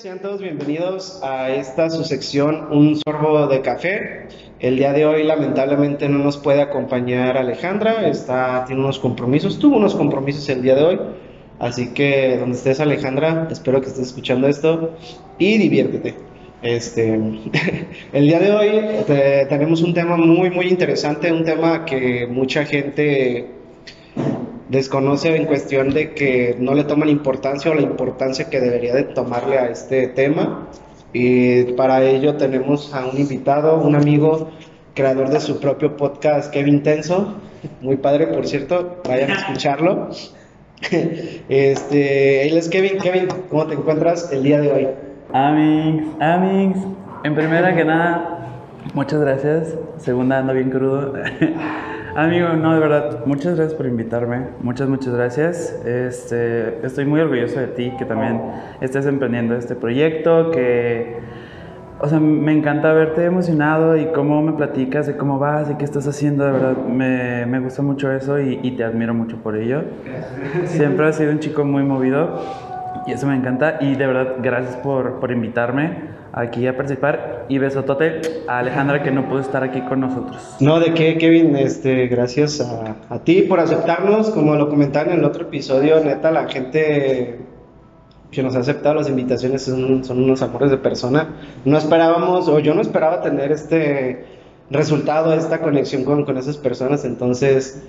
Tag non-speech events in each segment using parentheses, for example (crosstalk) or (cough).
sean todos bienvenidos a esta su sección Un sorbo de café. El día de hoy lamentablemente no nos puede acompañar Alejandra, está tiene unos compromisos, tuvo unos compromisos el día de hoy. Así que donde estés Alejandra, espero que estés escuchando esto y diviértete. Este, (laughs) el día de hoy tenemos un tema muy muy interesante, un tema que mucha gente desconoce en cuestión de que no le toman importancia o la importancia que debería de tomarle a este tema. Y para ello tenemos a un invitado, un amigo, creador de su propio podcast, Kevin Tenso. Muy padre, por cierto, vayan a escucharlo. (laughs) Este, él es Kevin. Kevin, ¿cómo te encuentras el día de hoy? Amigos, amigos, en primera que nada, muchas gracias. Segunda, ando bien crudo. (laughs) Amigo, no, de verdad, muchas gracias por invitarme. Muchas, muchas gracias. Este, estoy muy orgulloso de ti, que también estés emprendiendo este proyecto, que, o sea, me encanta verte emocionado y cómo me platicas de cómo vas y qué estás haciendo. De verdad, me, me gusta mucho eso y, y, te admiro mucho por ello. Siempre has sido un chico muy movido y eso me encanta. Y de verdad, gracias por, por invitarme aquí a participar y besotote a Alejandra que no pudo estar aquí con nosotros. No, de qué, Kevin, este, gracias a, a ti por aceptarnos, como lo comentaron en el otro episodio, neta, la gente que nos ha aceptado las invitaciones son, son unos amores de persona. No esperábamos, o yo no esperaba tener este resultado, esta conexión con, con esas personas, entonces...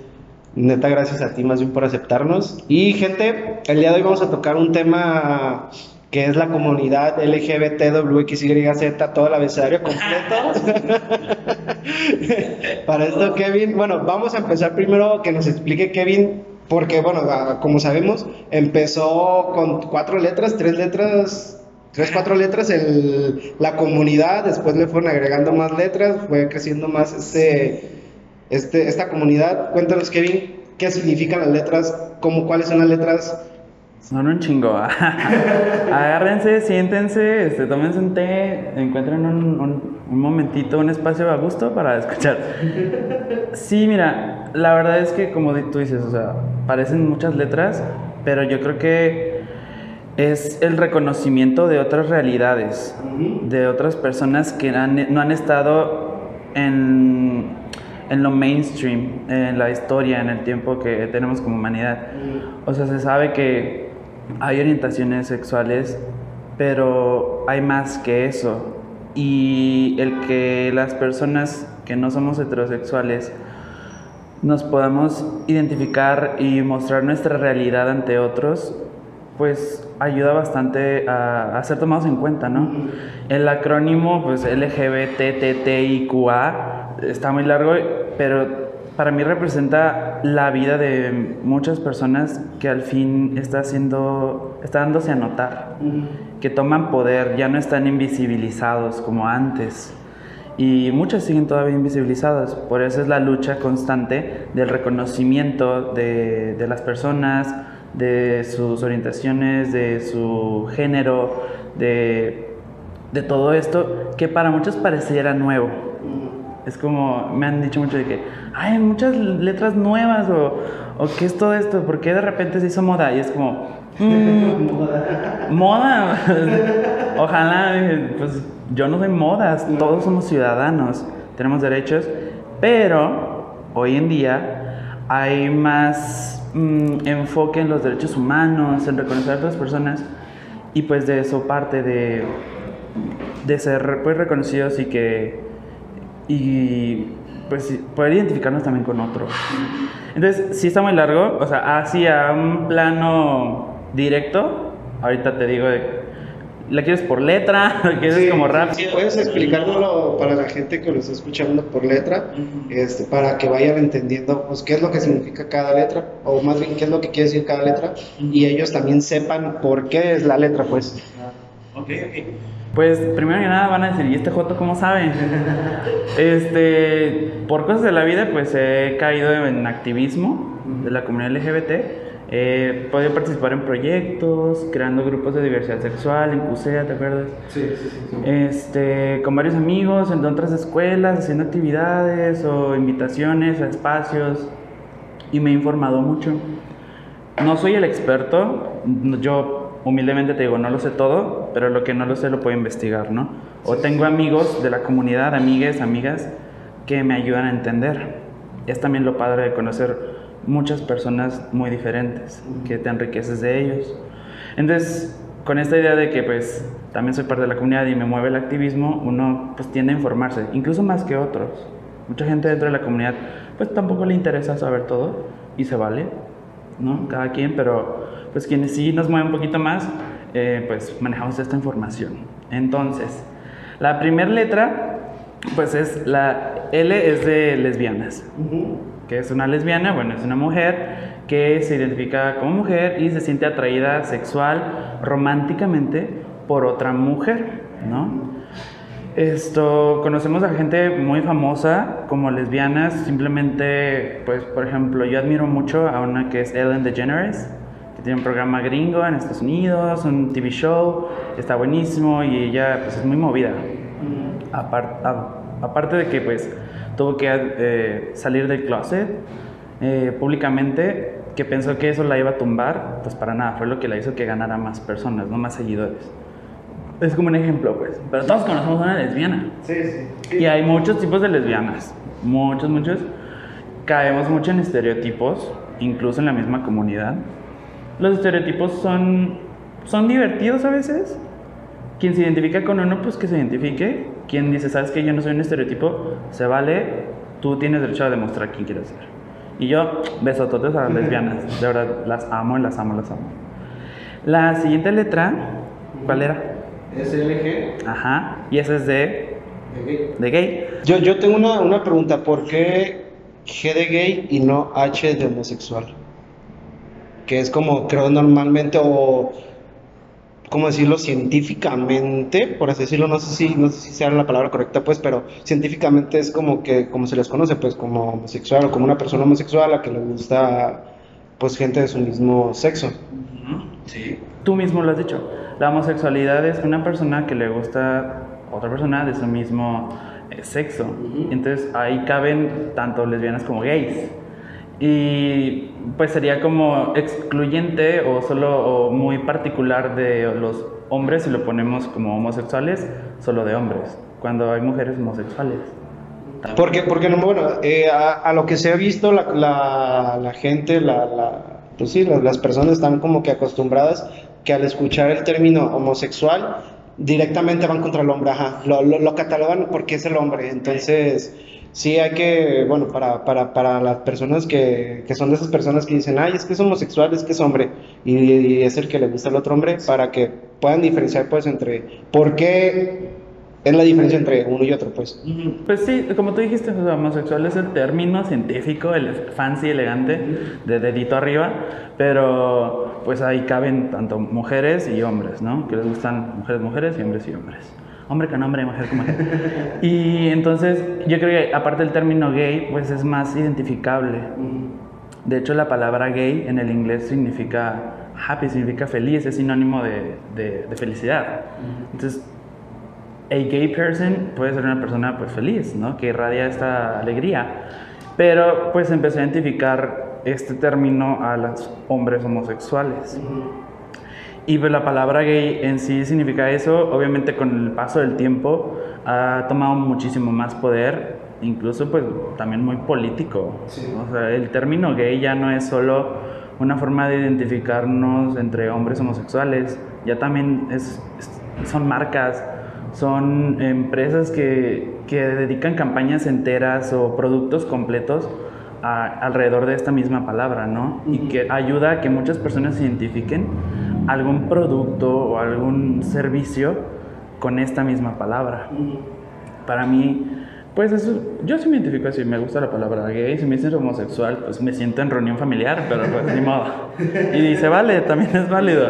Neta, gracias a ti más bien por aceptarnos. Y gente, el día de hoy vamos a tocar un tema que es la comunidad LGBTWXYZ, todo el abecedario completo. (laughs) Para esto, Kevin, bueno, vamos a empezar primero que nos explique Kevin, porque, bueno, como sabemos, empezó con cuatro letras, tres letras, tres, cuatro letras el, la comunidad, después le fueron agregando más letras, fue creciendo más ese, este, esta comunidad. Cuéntanos, Kevin, qué significan las letras, cómo, cuáles son las letras son un chingo. (laughs) Agárrense, siéntense, este, tómense un té, encuentren un, un, momentito, un espacio a gusto para escuchar. Sí, mira, la verdad es que como tú dices, o sea, parecen muchas letras, pero yo creo que es el reconocimiento de otras realidades, de otras personas que no han estado en, en lo mainstream, en la historia, en el tiempo que tenemos como humanidad. O sea, se sabe que hay orientaciones sexuales, pero hay más que eso. Y el que las personas que no somos heterosexuales nos podamos identificar y mostrar nuestra realidad ante otros, pues ayuda bastante a, a ser tomados en cuenta, ¿no? El acrónimo, pues LGBTTIQA, está muy largo, pero para mí representa la vida de muchas personas que al fin está haciendo, está dándose a notar, que toman poder, ya no están invisibilizados como antes. Y muchas siguen todavía invisibilizadas, por eso es la lucha constante del reconocimiento de, de las personas, de sus orientaciones, de su género, de, de todo esto que para muchos pareciera nuevo. Es como, me han dicho mucho de que, hay muchas letras nuevas o, o qué es todo esto, ¿por qué de repente se hizo moda? Y es como, mm, moda, (laughs) ojalá, pues yo no soy modas, todos somos ciudadanos, tenemos derechos, pero hoy en día hay más mm, enfoque en los derechos humanos, en reconocer a otras personas y pues de eso parte de, de ser pues reconocidos y que y pues poder identificarnos también con otros. Entonces, si está muy largo, o sea, así a un plano directo, ahorita te digo, ¿la quieres por letra? (laughs) ¿La quieres como rap? Sí, puedes explicárnoslo para la gente que lo está escuchando por letra, este, para que vayan entendiendo pues, qué es lo que significa cada letra, o más bien qué es lo que quiere decir cada letra, y ellos también sepan por qué es la letra, pues. Ok, ok. Pues primero que nada van a decir, ¿y este Joto cómo saben? este, por cosas de la vida, pues he caído en activismo de la comunidad LGBT. He podido participar en proyectos, creando grupos de diversidad sexual en CUSEA, ¿te acuerdas? Sí, sí, sí. Este, con varios amigos, en otras escuelas, haciendo actividades o invitaciones a espacios. Y me he informado mucho. No soy el experto, yo humildemente te digo, no lo sé todo, pero lo que no lo sé lo puedo investigar, ¿no? O tengo amigos de la comunidad, amigues, amigas, que me ayudan a entender. Es también lo padre de conocer muchas personas muy diferentes, que te enriqueces de ellos. Entonces, con esta idea de que pues también soy parte de la comunidad y me mueve el activismo, uno pues tiende a informarse, incluso más que otros. Mucha gente dentro de la comunidad pues tampoco le interesa saber todo y se vale, ¿no? Cada quien, pero pues quienes sí nos mueven un poquito más, eh, pues manejamos esta información. Entonces, la primera letra pues es la L es de lesbianas. que es una lesbiana? Bueno, es una mujer que se identifica como mujer y se siente atraída sexual, románticamente por otra mujer, ¿no? Esto, conocemos a gente muy famosa como lesbianas, simplemente, pues, por ejemplo, yo admiro mucho a una que es Ellen DeGeneres, que tiene un programa gringo en Estados Unidos, un TV show, está buenísimo y ella, pues, es muy movida. aparte de que, pues, tuvo que eh, salir del closet eh, públicamente, que pensó que eso la iba a tumbar, pues para nada, fue lo que la hizo que ganara más personas, no más seguidores. Es como un ejemplo, pues. Pero todos conocemos a una lesbiana. Sí, sí. Y hay muchos tipos de lesbianas. Muchos, muchos. Caemos mucho en estereotipos, incluso en la misma comunidad. Los estereotipos son, son divertidos a veces. Quien se identifica con uno, pues que se identifique. Quien dice, sabes que yo no soy un estereotipo, se vale. Tú tienes derecho a demostrar quién quieres ser. Y yo, besototes a las lesbianas. De verdad, las amo, las amo, las amo. La siguiente letra, ¿cuál era? SLG. Ajá. Y ese es de. De gay. De gay. Yo, yo tengo una, una pregunta, ¿por qué G de gay y no H de homosexual? Que es como creo normalmente o ¿cómo decirlo? científicamente, por así decirlo, no sé si no sé si sea la palabra correcta, pues, pero científicamente es como que como se les conoce, pues como homosexual o como una persona homosexual a la que le gusta pues gente de su mismo sexo. Sí. Tú mismo lo has dicho. La homosexualidad es una persona que le gusta otra persona de su mismo eh, sexo. Entonces ahí caben tanto lesbianas como gays. Y pues sería como excluyente o solo o muy particular de los hombres si lo ponemos como homosexuales, solo de hombres, cuando hay mujeres homosexuales. Porque, porque no, bueno, eh, a, lo que se ha visto, la, la, la gente, la, la, pues sí, las personas están como que acostumbradas que al escuchar el término homosexual directamente van contra el hombre, ajá, lo, lo, catalogan porque es el hombre, entonces sí hay que, bueno, para, para, para las personas que, que, son de esas personas que dicen, ay, es que es homosexual, es que es hombre, y, y es el que le gusta al otro hombre, para que puedan diferenciar pues entre por qué es la diferencia entre uno y otro, pues. Pues sí, como tú dijiste, homosexual es el término científico, el fancy, elegante, de dedito arriba, pero pues ahí caben tanto mujeres y hombres, ¿no? Que les gustan mujeres, mujeres y hombres y hombres. Hombre con hombre, mujer con mujer. y entonces, yo creo que aparte del término gay, pues es más identificable. De hecho, la palabra gay en el inglés significa happy, significa feliz, es sinónimo de, de, de felicidad. Entonces, a gay person puede ser una persona pues feliz, ¿no? Que irradia esta alegría. Pero pues empecé a identificar este término a los hombres homosexuales. Y pues, la palabra gay en sí significa eso. Obviamente con el paso del tiempo ha tomado muchísimo más poder, incluso pues también muy político. O sea, el término gay ya no es solo una forma de identificarnos entre hombres homosexuales, ya también es, son marcas, son empresas que, que dedican campañas enteras o productos completos alrededor de esta misma palabra, ¿no? Y que ayuda a que muchas personas identifiquen algún producto o algún servicio con esta misma palabra. Para mí, pues eso, yo sí me identifico así, me gusta la palabra gay, si me dicen homosexual, pues me siento en reunión familiar, pero pues ni modo. Y dice, vale, también es válido.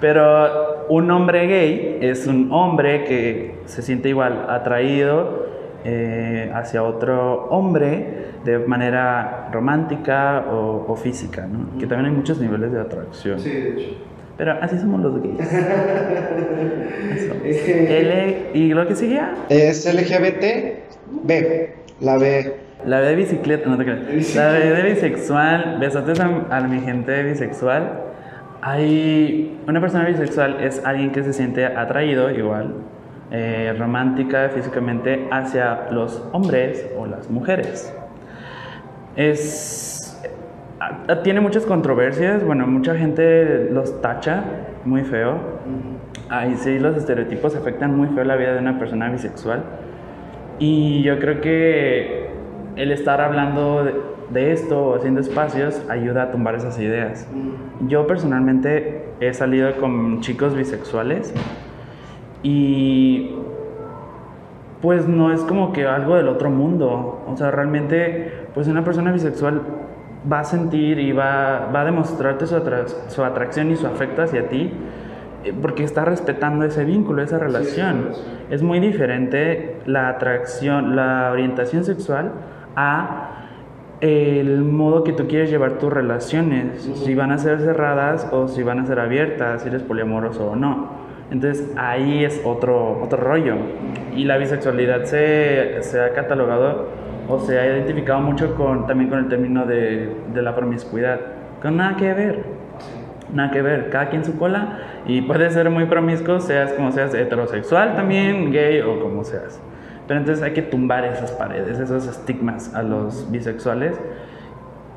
Pero un hombre gay es un hombre que se siente igual atraído eh, hacia otro hombre de manera romántica o, física, ¿no? Que también hay muchos niveles de atracción. Sí, de hecho. Pero así somos los gays. (laughs) L, ¿Y lo que seguía? Es LGBT B, la B. La B de bicicleta, no te creas. La B de bisexual. Besotes a, a mi gente bisexual hay una persona bisexual es alguien que se siente atraído igual, eh, romántica físicamente hacia los hombres o las mujeres. Es, tiene muchas controversias, bueno, mucha gente los tacha muy feo. Ahí sí, los estereotipos afectan muy feo la vida de una persona bisexual. Y yo creo que el estar hablando de, de esto haciendo espacios ayuda a tumbar esas ideas. Mm. Yo personalmente he salido con chicos bisexuales y pues no es como que algo del otro mundo. O sea, realmente pues una persona bisexual va a sentir y va, va a demostrarte su, su atracción y su afecto hacia ti eh, porque está respetando ese vínculo, esa relación. es muy diferente la atracción, la orientación sexual a el modo que tú quieres llevar tus relaciones, si van a ser cerradas o si van a ser abiertas, si eres poliamoroso o no. Entonces ahí es otro, otro rollo. Y la bisexualidad se, se ha catalogado o se ha identificado mucho con, también con el término de, de la promiscuidad, con nada que ver. Nada que ver, cada quien su cola y puede ser muy promiscuo, seas como seas heterosexual también, gay o como seas. Pero entonces hay que tumbar esas paredes, esos estigmas a los bisexuales.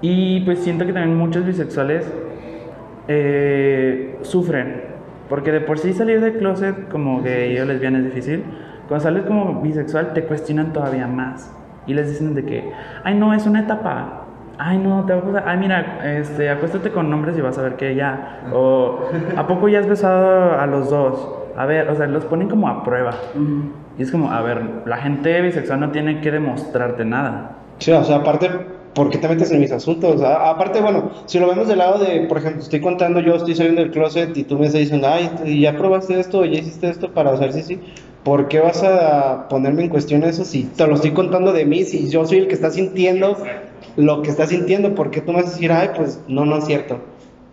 Y pues siento que también muchos bisexuales eh, sufren, porque de por sí salir del closet como gay o lesbiana es difícil. Cuando sales como bisexual te cuestionan todavía más y les dicen de que, ay no, es una etapa, ay no, te va a pasar, ay mira, este, acuéstate con nombres y vas a ver que ya, o ¿a poco ya has besado a los dos? A ver, o sea, los ponen como a prueba. Y es como, a ver, la gente bisexual no tiene que demostrarte nada. Sí, o sea, aparte, ¿por qué te metes en mis asuntos? aparte, bueno, si lo vemos del lado de, por ejemplo, estoy contando, yo estoy saliendo del closet y tú me estás diciendo, ay, ya probaste esto, ya hiciste esto para saber si sí. ¿Por qué vas a ponerme en cuestión eso si te lo estoy contando de mí, si yo soy el que está sintiendo lo que está sintiendo? ¿Por qué tú me vas a decir, ay, pues no, no es cierto?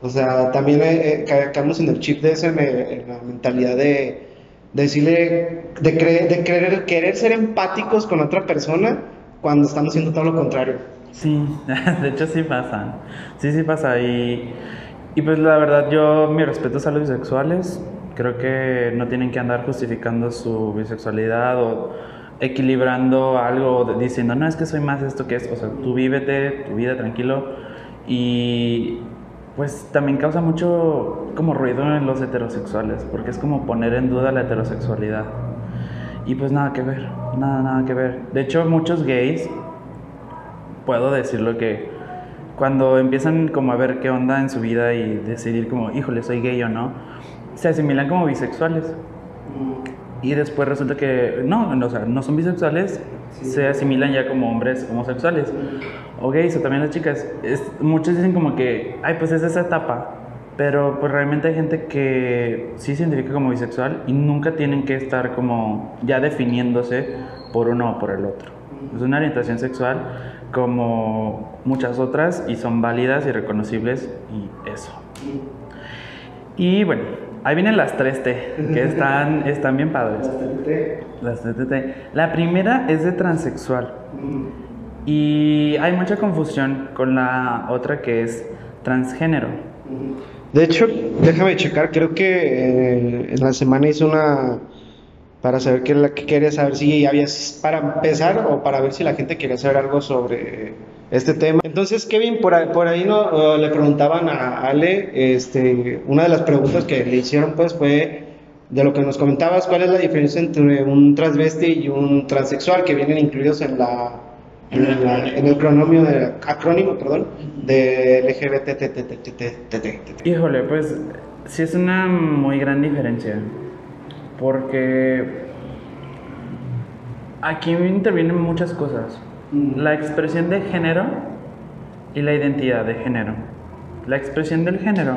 O sea, también eh, eh caemos en el chip de ese, en la mentalidad de decirle, de, de querer, querer ser empáticos con otra persona cuando estamos haciendo todo lo contrario. Sí, (laughs) de hecho sí pasa, sí, sí pasa y, y pues la verdad yo, mi respeto a los bisexuales, creo que no tienen que andar justificando su bisexualidad o equilibrando algo, diciendo, no, es que soy más esto que es, o sea, tú vívete tu vida tranquilo y pues también causa mucho como ruido en los heterosexuales, porque es como poner en duda la heterosexualidad. Y pues nada que ver, nada, nada que ver. De hecho, muchos gays, puedo decirlo que cuando empiezan como a ver qué onda en su vida y decidir como, híjole, soy gay o no, se asimilan como bisexuales. Y después resulta que no, o sea, no son bisexuales, se asimilan ya como hombres homosexuales o gays o también las chicas. muchos dicen como que, ay, pues es esa etapa. Pero pues realmente hay gente que sí se identifica como bisexual y nunca tienen que estar como ya definiéndose por uno o por el otro. Es una orientación sexual como muchas otras y son válidas y reconocibles y eso. Y bueno, ahí vienen las 3T, que están, (laughs) están bien padres. Las 3T. La primera es de transexual. Y hay mucha confusión con la otra que es transgénero. De hecho, déjame checar, creo que eh, en la semana hice una para saber qué, que quería saber si había para empezar o para ver si la gente quería saber algo sobre este tema. Entonces, Kevin, por ahí, no, le preguntaban a Ale, este, una de las preguntas que le hicieron pues fue de lo que nos comentabas, ¿cuál es la diferencia entre un transvesti y un transexual que vienen incluidos en el acrónimo perdón, de LGBT. Híjole, pues sí es una muy gran diferencia, porque aquí intervienen muchas cosas. La expresión de género y la identidad de género. La expresión del género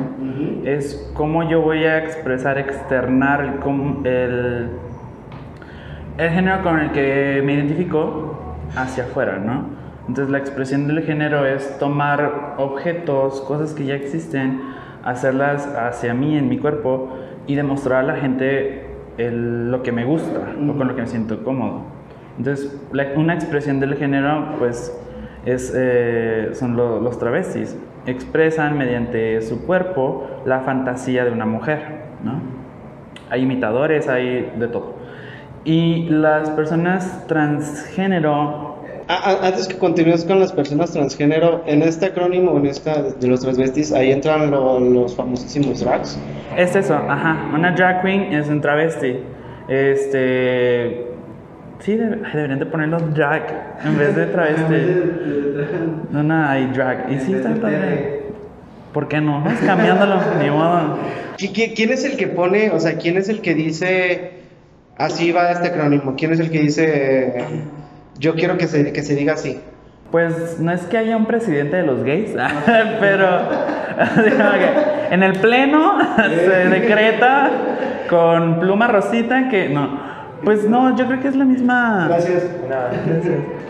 es cómo yo voy a expresar, externar el, el, el género con el que me identifico hacia afuera, ¿no? Entonces la expresión del género es tomar objetos, cosas que ya existen, hacerlas hacia mí, en mi cuerpo, y demostrar a la gente lo que me gusta o con lo que me siento cómodo. Entonces, una expresión del género, pues, es, eh, son los travestis. Expresan mediante su cuerpo la fantasía de una mujer, ¿no? Hay imitadores, hay de todo. Y las personas transgénero antes que continúes con las personas transgénero, en este acrónimo, en esta de los transvestis, ahí entran los famosísimos drags. Es eso, ajá. Una drag queen es un travesti. Este. Sí, deberían de ponerlo drag en vez de travesti. Una hay drag. Y sí, está padre. ¿Por qué no? Vamos cambiándolo, (laughs) ni modo. ¿Quién es el que pone, o sea, quién es el que dice, así va este acrónimo? ¿Quién es el que dice yo quiero que se, que se diga así. Pues no es que haya un presidente de los gays, (laughs) pero (laughs) en el pleno (laughs) se decreta con pluma rosita que no. Pues no, yo creo que es la misma. Gracias.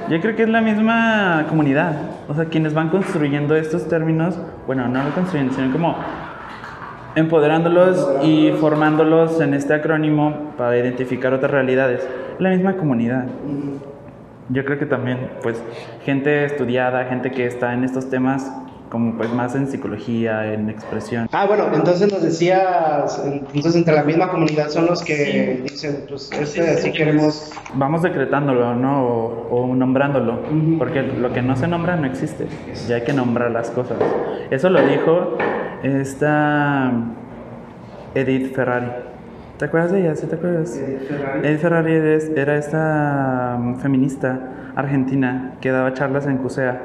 Yo creo que es la misma comunidad. O sea, quienes van construyendo estos términos, bueno, no lo construyendo, sino como empoderándolos y formándolos en este acrónimo para identificar otras realidades. La misma comunidad. Yo creo que también, pues, gente estudiada, gente que está en estos temas, como pues más en psicología, en expresión. Ah, bueno, entonces nos decías, entonces entre la misma comunidad son los que dicen, pues, este así queremos... Vamos decretándolo, ¿no? O, nombrándolo, porque lo que no se nombra no existe, ya hay que nombrar las cosas. Eso lo dijo esta Edith Ferrari. ¿Te acuerdas de ella? ¿Sí te acuerdas? Edith Ferrari. era esta um, feminista argentina que daba charlas en CUSEA.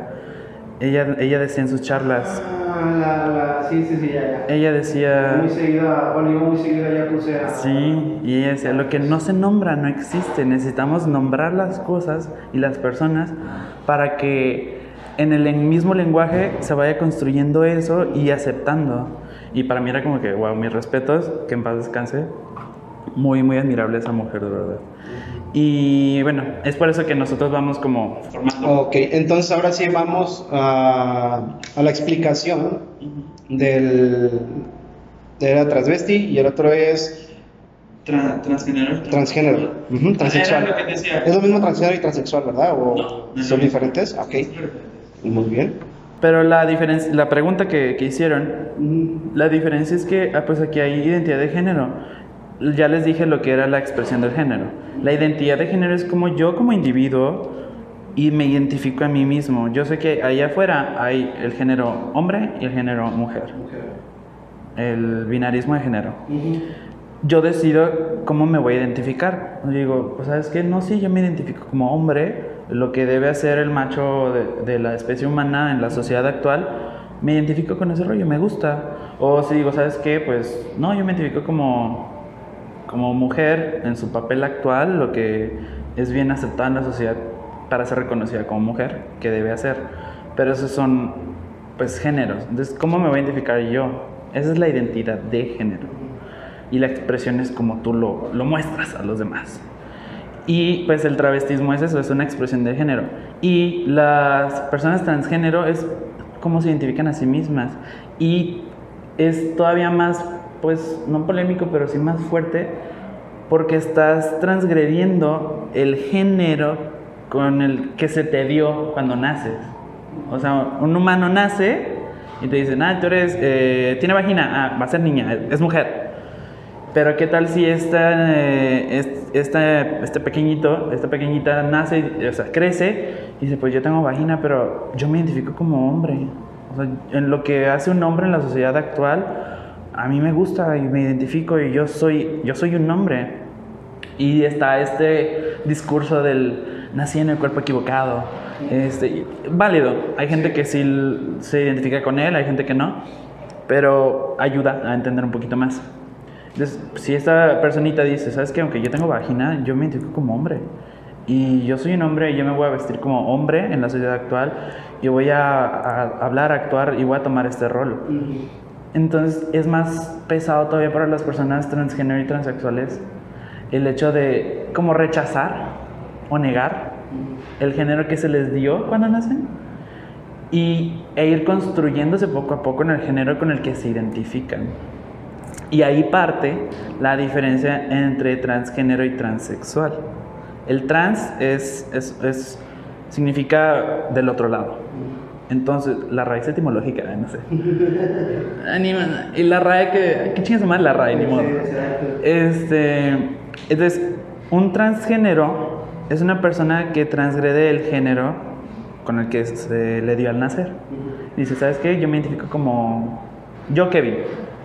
Ella, ella decía en sus charlas. Ah, la, la, sí, sí, sí, ya, ya. Ella decía. Muy seguida, bueno, muy seguida ya CUSEA. Sí, y ella decía: lo que no se nombra no existe. Necesitamos nombrar las cosas y las personas para que en el mismo lenguaje se vaya construyendo eso y aceptando. Y para mí era como que, wow, mis respetos, que en paz descanse muy, muy admirable esa mujer, de verdad. Y bueno, es por eso que nosotros vamos como formando. Ok, entonces ahora sí vamos a, a la explicación del, de la transvesti y el otro es... transgénero. Transgénero, transexual. Es lo mismo transgénero y transexual, ¿verdad? ¿O son diferentes? Ok, muy bien. Pero la diferencia, la pregunta que, que hicieron, la diferencia es que, ah, pues aquí hay identidad de género ya les dije lo que era la expresión del género. La identidad de género es como yo como individuo y me identifico a mí mismo. Yo sé que allá afuera hay el género hombre y el género mujer. El binarismo de género. Yo decido cómo me voy a identificar. Digo, pues sabes qué, no, sí, yo me identifico como hombre, lo que debe hacer el macho de, de la especie humana en la sociedad actual, me identifico con ese rollo, me gusta. O si digo, ¿sabes qué? Pues no, yo me identifico como como mujer en su papel actual, lo que es bien aceptado en la sociedad para ser reconocida como mujer, que debe hacer. Pero esos son, pues, géneros. Entonces, ¿cómo me voy a identificar yo? Esa es la identidad de género. Y la expresión es como tú lo, lo muestras a los demás. Y pues el travestismo es eso, es una expresión de género. Y las personas transgénero es cómo se identifican a sí mismas. Y es todavía más pues no polémico, pero sí más fuerte, porque estás transgrediendo el género con el que se te dio cuando naces. O sea, un humano nace y te dicen, ah, tú eres, eh, tiene vagina, ah, va a ser niña, es mujer. Pero qué tal si esta, eh, este pequeñito, esta pequeñita nace, o sea, crece y dice, pues yo tengo vagina, pero yo me identifico como hombre. O sea, en lo que hace un hombre en la sociedad actual, a mí me gusta y me identifico y yo soy, yo soy un hombre. Y está este discurso del nací en el cuerpo equivocado. Este, válido. Hay gente que sí se identifica con él, hay gente que no, pero ayuda a entender un poquito más. Entonces, si esta personita dice, ¿sabes qué? Aunque yo tengo vagina, yo me identifico como hombre. Y yo soy un hombre y yo me voy a vestir como hombre en la sociedad actual. Y voy a, a hablar, a actuar y voy a tomar este rol. Entonces es más pesado todavía para las personas transgénero y transexuales el hecho de como rechazar o negar el género que se les dio cuando nacen y, e ir construyéndose poco a poco en el género con el que se identifican. Y ahí parte la diferencia entre transgénero y transexual. El trans es, es, es significa del otro lado Entonces, la raíz etimológica, no sé. (laughs) Anima. Y la RAE que. ¿Qué chingas más la RAE? Ni modo. Este. Entonces, un transgénero es una persona que transgrede el género con el que se le dio al nacer. Dice, ¿sabes qué? Yo me identifico como. Yo, Kevin.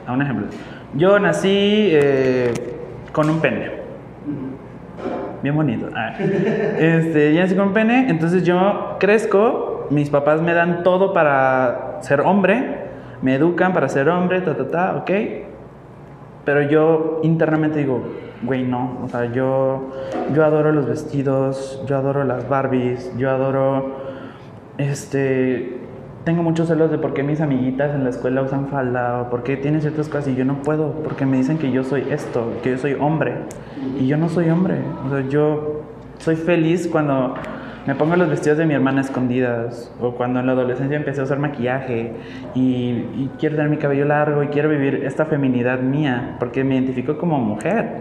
A un ejemplo. Yo nací eh, con un pene. Bien bonito. Ah. Este, yo nací con un pene, entonces yo crezco, mis papás me dan todo para ser hombre, me educan para ser hombre, ta, ta, ta, ok. Pero yo internamente digo, güey, no. O sea, yo, yo adoro los vestidos, yo adoro las Barbies, yo adoro. Este. Tengo muchos celos de por qué mis amiguitas en la escuela usan falda o por qué tienen ciertas cosas y yo no puedo, porque me dicen que yo soy esto, que yo soy hombre. Y yo no soy hombre. O sea, yo soy feliz cuando me pongo los vestidos de mi hermana escondidas o cuando en la adolescencia empecé a usar maquillaje y, y quiero tener mi cabello largo y quiero vivir esta feminidad mía porque me identifico como mujer.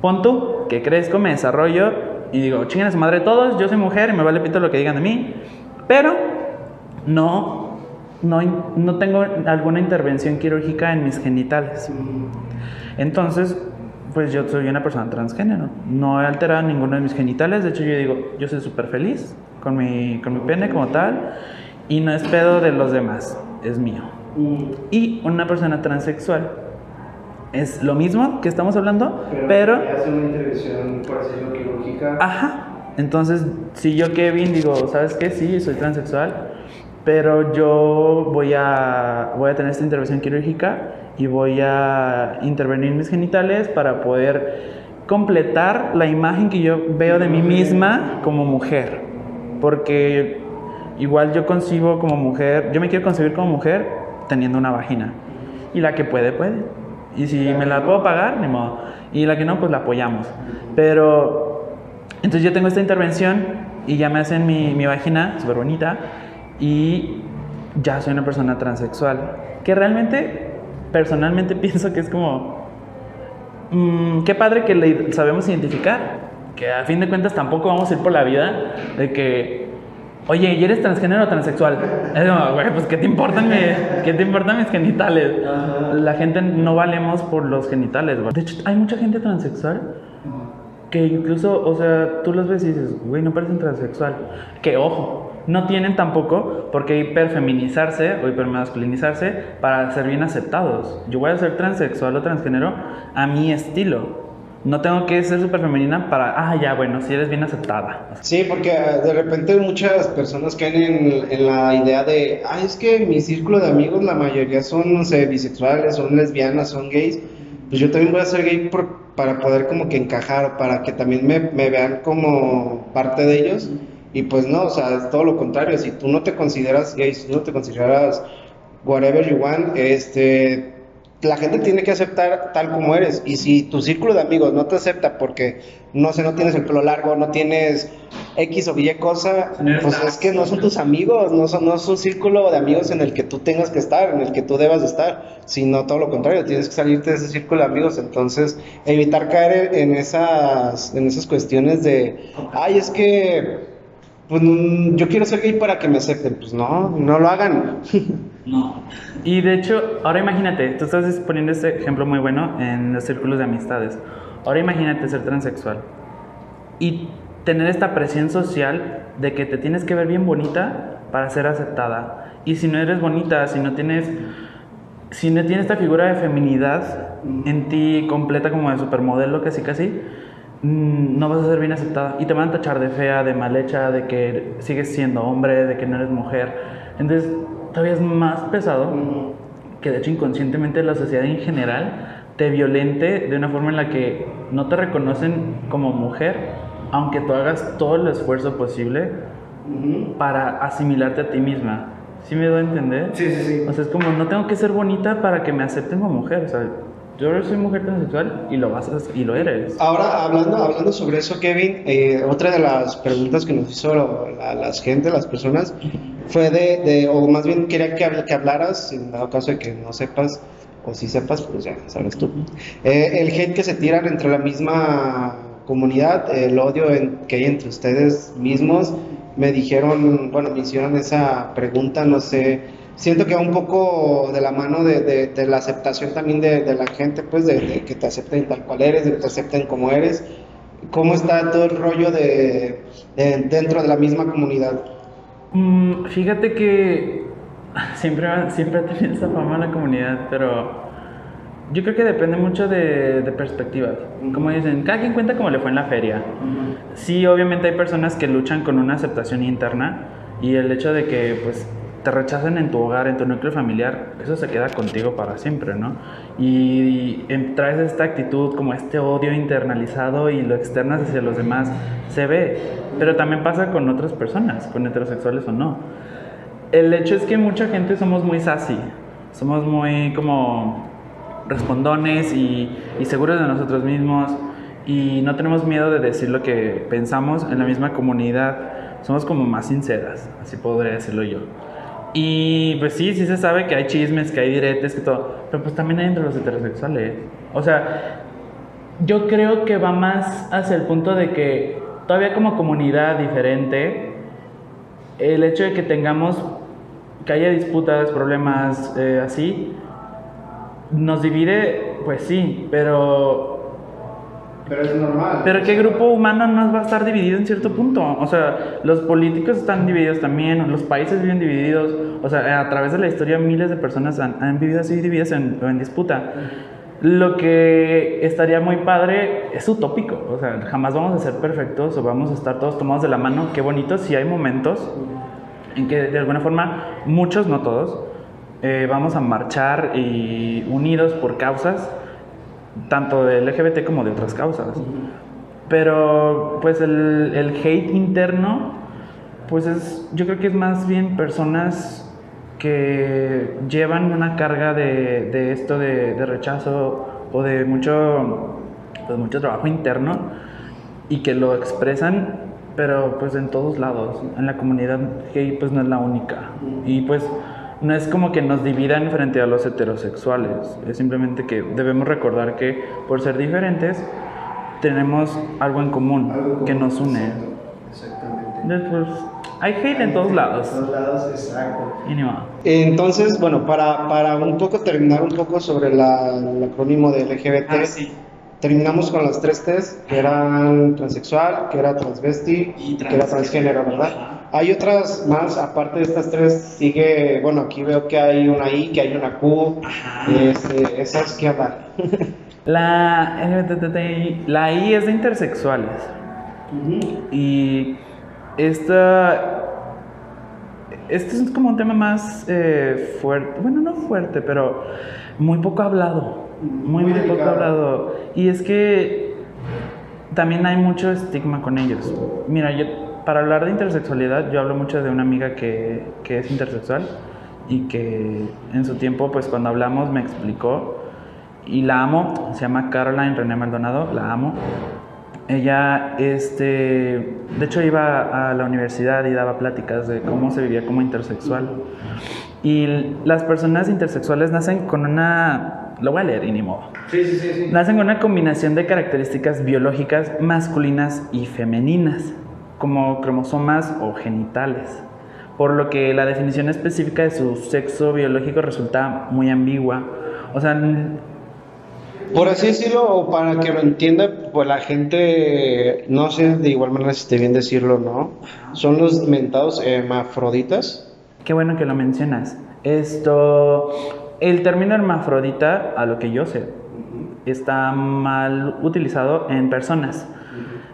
Pon tú que crezco, me desarrollo y digo, chinguen a su madre todos, yo soy mujer y me vale pito lo que digan de mí, pero no, no, no tengo alguna intervención quirúrgica en mis genitales. Entonces, pues yo soy una persona transgénero. No he alterado ninguno de mis genitales. De hecho, yo digo, yo soy súper feliz con mi, con mi pene como tal. Y no es pedo de los demás, es mío. Y una persona transexual es lo mismo que estamos hablando, pero... hace una intervención, por decirlo, quirúrgica. Ajá. Entonces, si yo, Kevin, digo, ¿sabes qué? Sí, soy transexual, pero yo voy a, voy a tener esta intervención quirúrgica y voy a intervenir mis genitales para poder completar la imagen que yo veo de mí misma como mujer. Porque igual yo concibo como mujer, yo me quiero concebir como mujer teniendo una vagina. Y la que puede, puede. Y si me la puedo pagar, ni modo. Y la que no, pues la apoyamos. Pero, entonces yo tengo esta intervención y ya me hacen mi, mi vagina, súper bonita y ya soy una persona transexual. Que realmente, personalmente (laughs) pienso que es como, mmm, qué padre que le sabemos identificar. Que a fin de cuentas tampoco vamos a ir por la vida de que, oye, ¿y eres transgénero o transexual? (laughs) Es como, güey, pues ¿qué te importan, mi, ¿qué te importan mis genitales? La gente no valemos por los genitales, güey. De hecho, hay mucha gente transexual que incluso, o sea, tú los ves y dices, güey, no parecen transexual. Que ojo, no tienen tampoco por qué hiperfeminizarse o hipermasculinizarse para ser bien aceptados. Yo voy a ser transexual o transgénero a mi estilo. No tengo que ser súper femenina para, ah, ya, bueno, si eres bien aceptada. Sí, porque ah, de repente muchas personas caen en, la idea de, ah, es que mi círculo de amigos, la mayoría son, no sé, bisexuales, son lesbianas, son gays. Pues yo también voy a ser gay para poder como que encajar, para que también me vean como parte de ellos. Y pues no, o sea, es todo lo contrario. Si tú no te consideras gay, si tú no te consideras whatever you want, este, la gente tiene que aceptar tal como eres. Y si tu círculo de amigos no te acepta porque, no sé, no tienes el pelo largo, no tienes X o Y cosa, pues es que no son tus amigos, no, son, no es un círculo de amigos en el que tú tengas que estar, en el que tú debas estar, sino todo lo contrario, tienes que salirte de ese círculo de amigos. Entonces, evitar caer en esas, en esas cuestiones de, ay, es que pues yo quiero ser gay para que me acepten. Pues no, no lo hagan. (laughs) No. Y de hecho, ahora imagínate, tú estás poniendo este ejemplo muy bueno en los círculos de amistades. Ahora imagínate ser transexual y tener esta presión social de que te tienes que ver bien bonita para ser aceptada. Y si no eres bonita, si no tienes si no tienes esta figura de feminidad en ti completa como de supermodelo casi casi, Mm, no vas a ser bien aceptada y te van a tachar de fea, de mal hecha, de que sigues siendo hombre, de que no eres mujer. Entonces, todavía es más pesado que de hecho inconscientemente la sociedad en general te violente de una forma en la que no te reconocen como mujer, aunque tú hagas todo el esfuerzo posible para asimilarte a ti misma. ¿Sí me doy a entender? Sí, sí, sí. O sea, es como, no tengo que ser bonita para que me acepten como mujer, o sea, yo soy mujer transexual y lo vas a, y lo eres. Ahora, hablando, hablando sobre eso, Kevin, eh, otra de las preguntas que nos hizo la, la gente, las personas, fue de, de, o más bien quería que, que hablaras, en dado caso de que no sepas, o si sepas, pues ya sabes tú. Eh, el hate que se tiran entre la misma comunidad, el odio que hay entre ustedes mismos. Me dijeron, bueno, me hicieron esa pregunta, no sé, siento que va un poco de la mano de, la aceptación también de, la gente, pues de, que te acepten tal cual eres, de que te acepten como eres. ¿Cómo está todo el rollo de, dentro de la misma comunidad? Mm, fíjate que (laughs) siempre, siempre ha tenido esa fama la comunidad, pero yo creo que depende mucho de, de perspectivas. Como dicen, cada quien cuenta como le fue en la feria. Sí, obviamente hay personas que luchan con una aceptación interna y el hecho de que pues te rechacen en tu hogar, en tu núcleo familiar, eso se queda contigo para siempre, ¿no? Y, traes esta actitud como este odio internalizado y lo externas hacia los demás, se ve, pero también pasa con otras personas, con heterosexuales o no. El hecho es que mucha gente somos muy sassy, somos muy como respondones y, y seguros de nosotros mismos y no tenemos miedo de decir lo que pensamos en la misma comunidad, somos como más sinceras, así podría decirlo yo. Y pues sí, sí se sabe que hay chismes, que hay diretes, que todo. Pero pues también hay entre los heterosexuales. O sea, yo creo que va más hacia el punto de que todavía como comunidad diferente, el hecho de que tengamos, que haya disputas, problemas eh, así, nos divide, pues sí, pero pero es normal. Pero ¿qué grupo humano no va a estar dividido en cierto punto? O sea, los políticos están divididos también, los países viven divididos. O sea, a través de la historia miles de personas han, vivido así divididas en, en disputa. Lo que estaría muy padre es utópico. O sea, jamás vamos a ser perfectos o vamos a estar todos tomados de la mano. Qué bonito si hay momentos en que de alguna forma, muchos, no todos, eh, vamos a marchar y unidos por causas tanto de LGBT como de otras causas. Pero pues el, el, hate interno, pues es, yo creo que es más bien personas que llevan una carga de, de esto de, de, rechazo o de mucho, pues mucho trabajo interno y que lo expresan, pero pues en todos lados. En la comunidad gay pues no es la única. Y pues no es como que nos dividan frente a los heterosexuales, es simplemente que debemos recordar que por ser diferentes tenemos algo en común, que nos une. Exactamente. Después, hay hate en todos lados. En todos lados, exacto. Entonces, bueno, para, para un poco terminar un poco sobre la, el acrónimo de LGBT. Ah, sí terminamos con las tres T's, que eran transexual, que era transvesti y que era transgénero, ¿verdad? Hay otras más, aparte de estas tres, sigue, bueno, aquí veo que hay una I, que hay una Q, este, esas que hablan. (laughs) La, la I es de intersexuales. Y esta, este es como un tema más eh, fuerte, bueno, no fuerte, pero muy poco hablado muy, muy poco hablado. Y es que también hay mucho estigma con ellos. Mira, yo para hablar de intersexualidad, yo hablo mucho de una amiga que, que es intersexual y que en su tiempo, pues cuando hablamos me explicó y la amo, se llama Caroline René Maldonado, la amo. Ella, este, de hecho iba a la universidad y daba pláticas de cómo se vivía como intersexual. Y las personas intersexuales nacen con una lo voy a leer y ni modo. Sí, sí, sí, Nacen con una combinación de características biológicas masculinas y femeninas, como cromosomas o genitales, por lo que la definición específica de su sexo biológico resulta muy ambigua. O sea, por así decirlo, o para que lo entienda, pues la gente, no sé de igual manera si esté bien decirlo no, son los mentados hermafroditas. Qué bueno que lo mencionas. Esto, el término hermafrodita, a lo que yo sé, está mal utilizado en personas.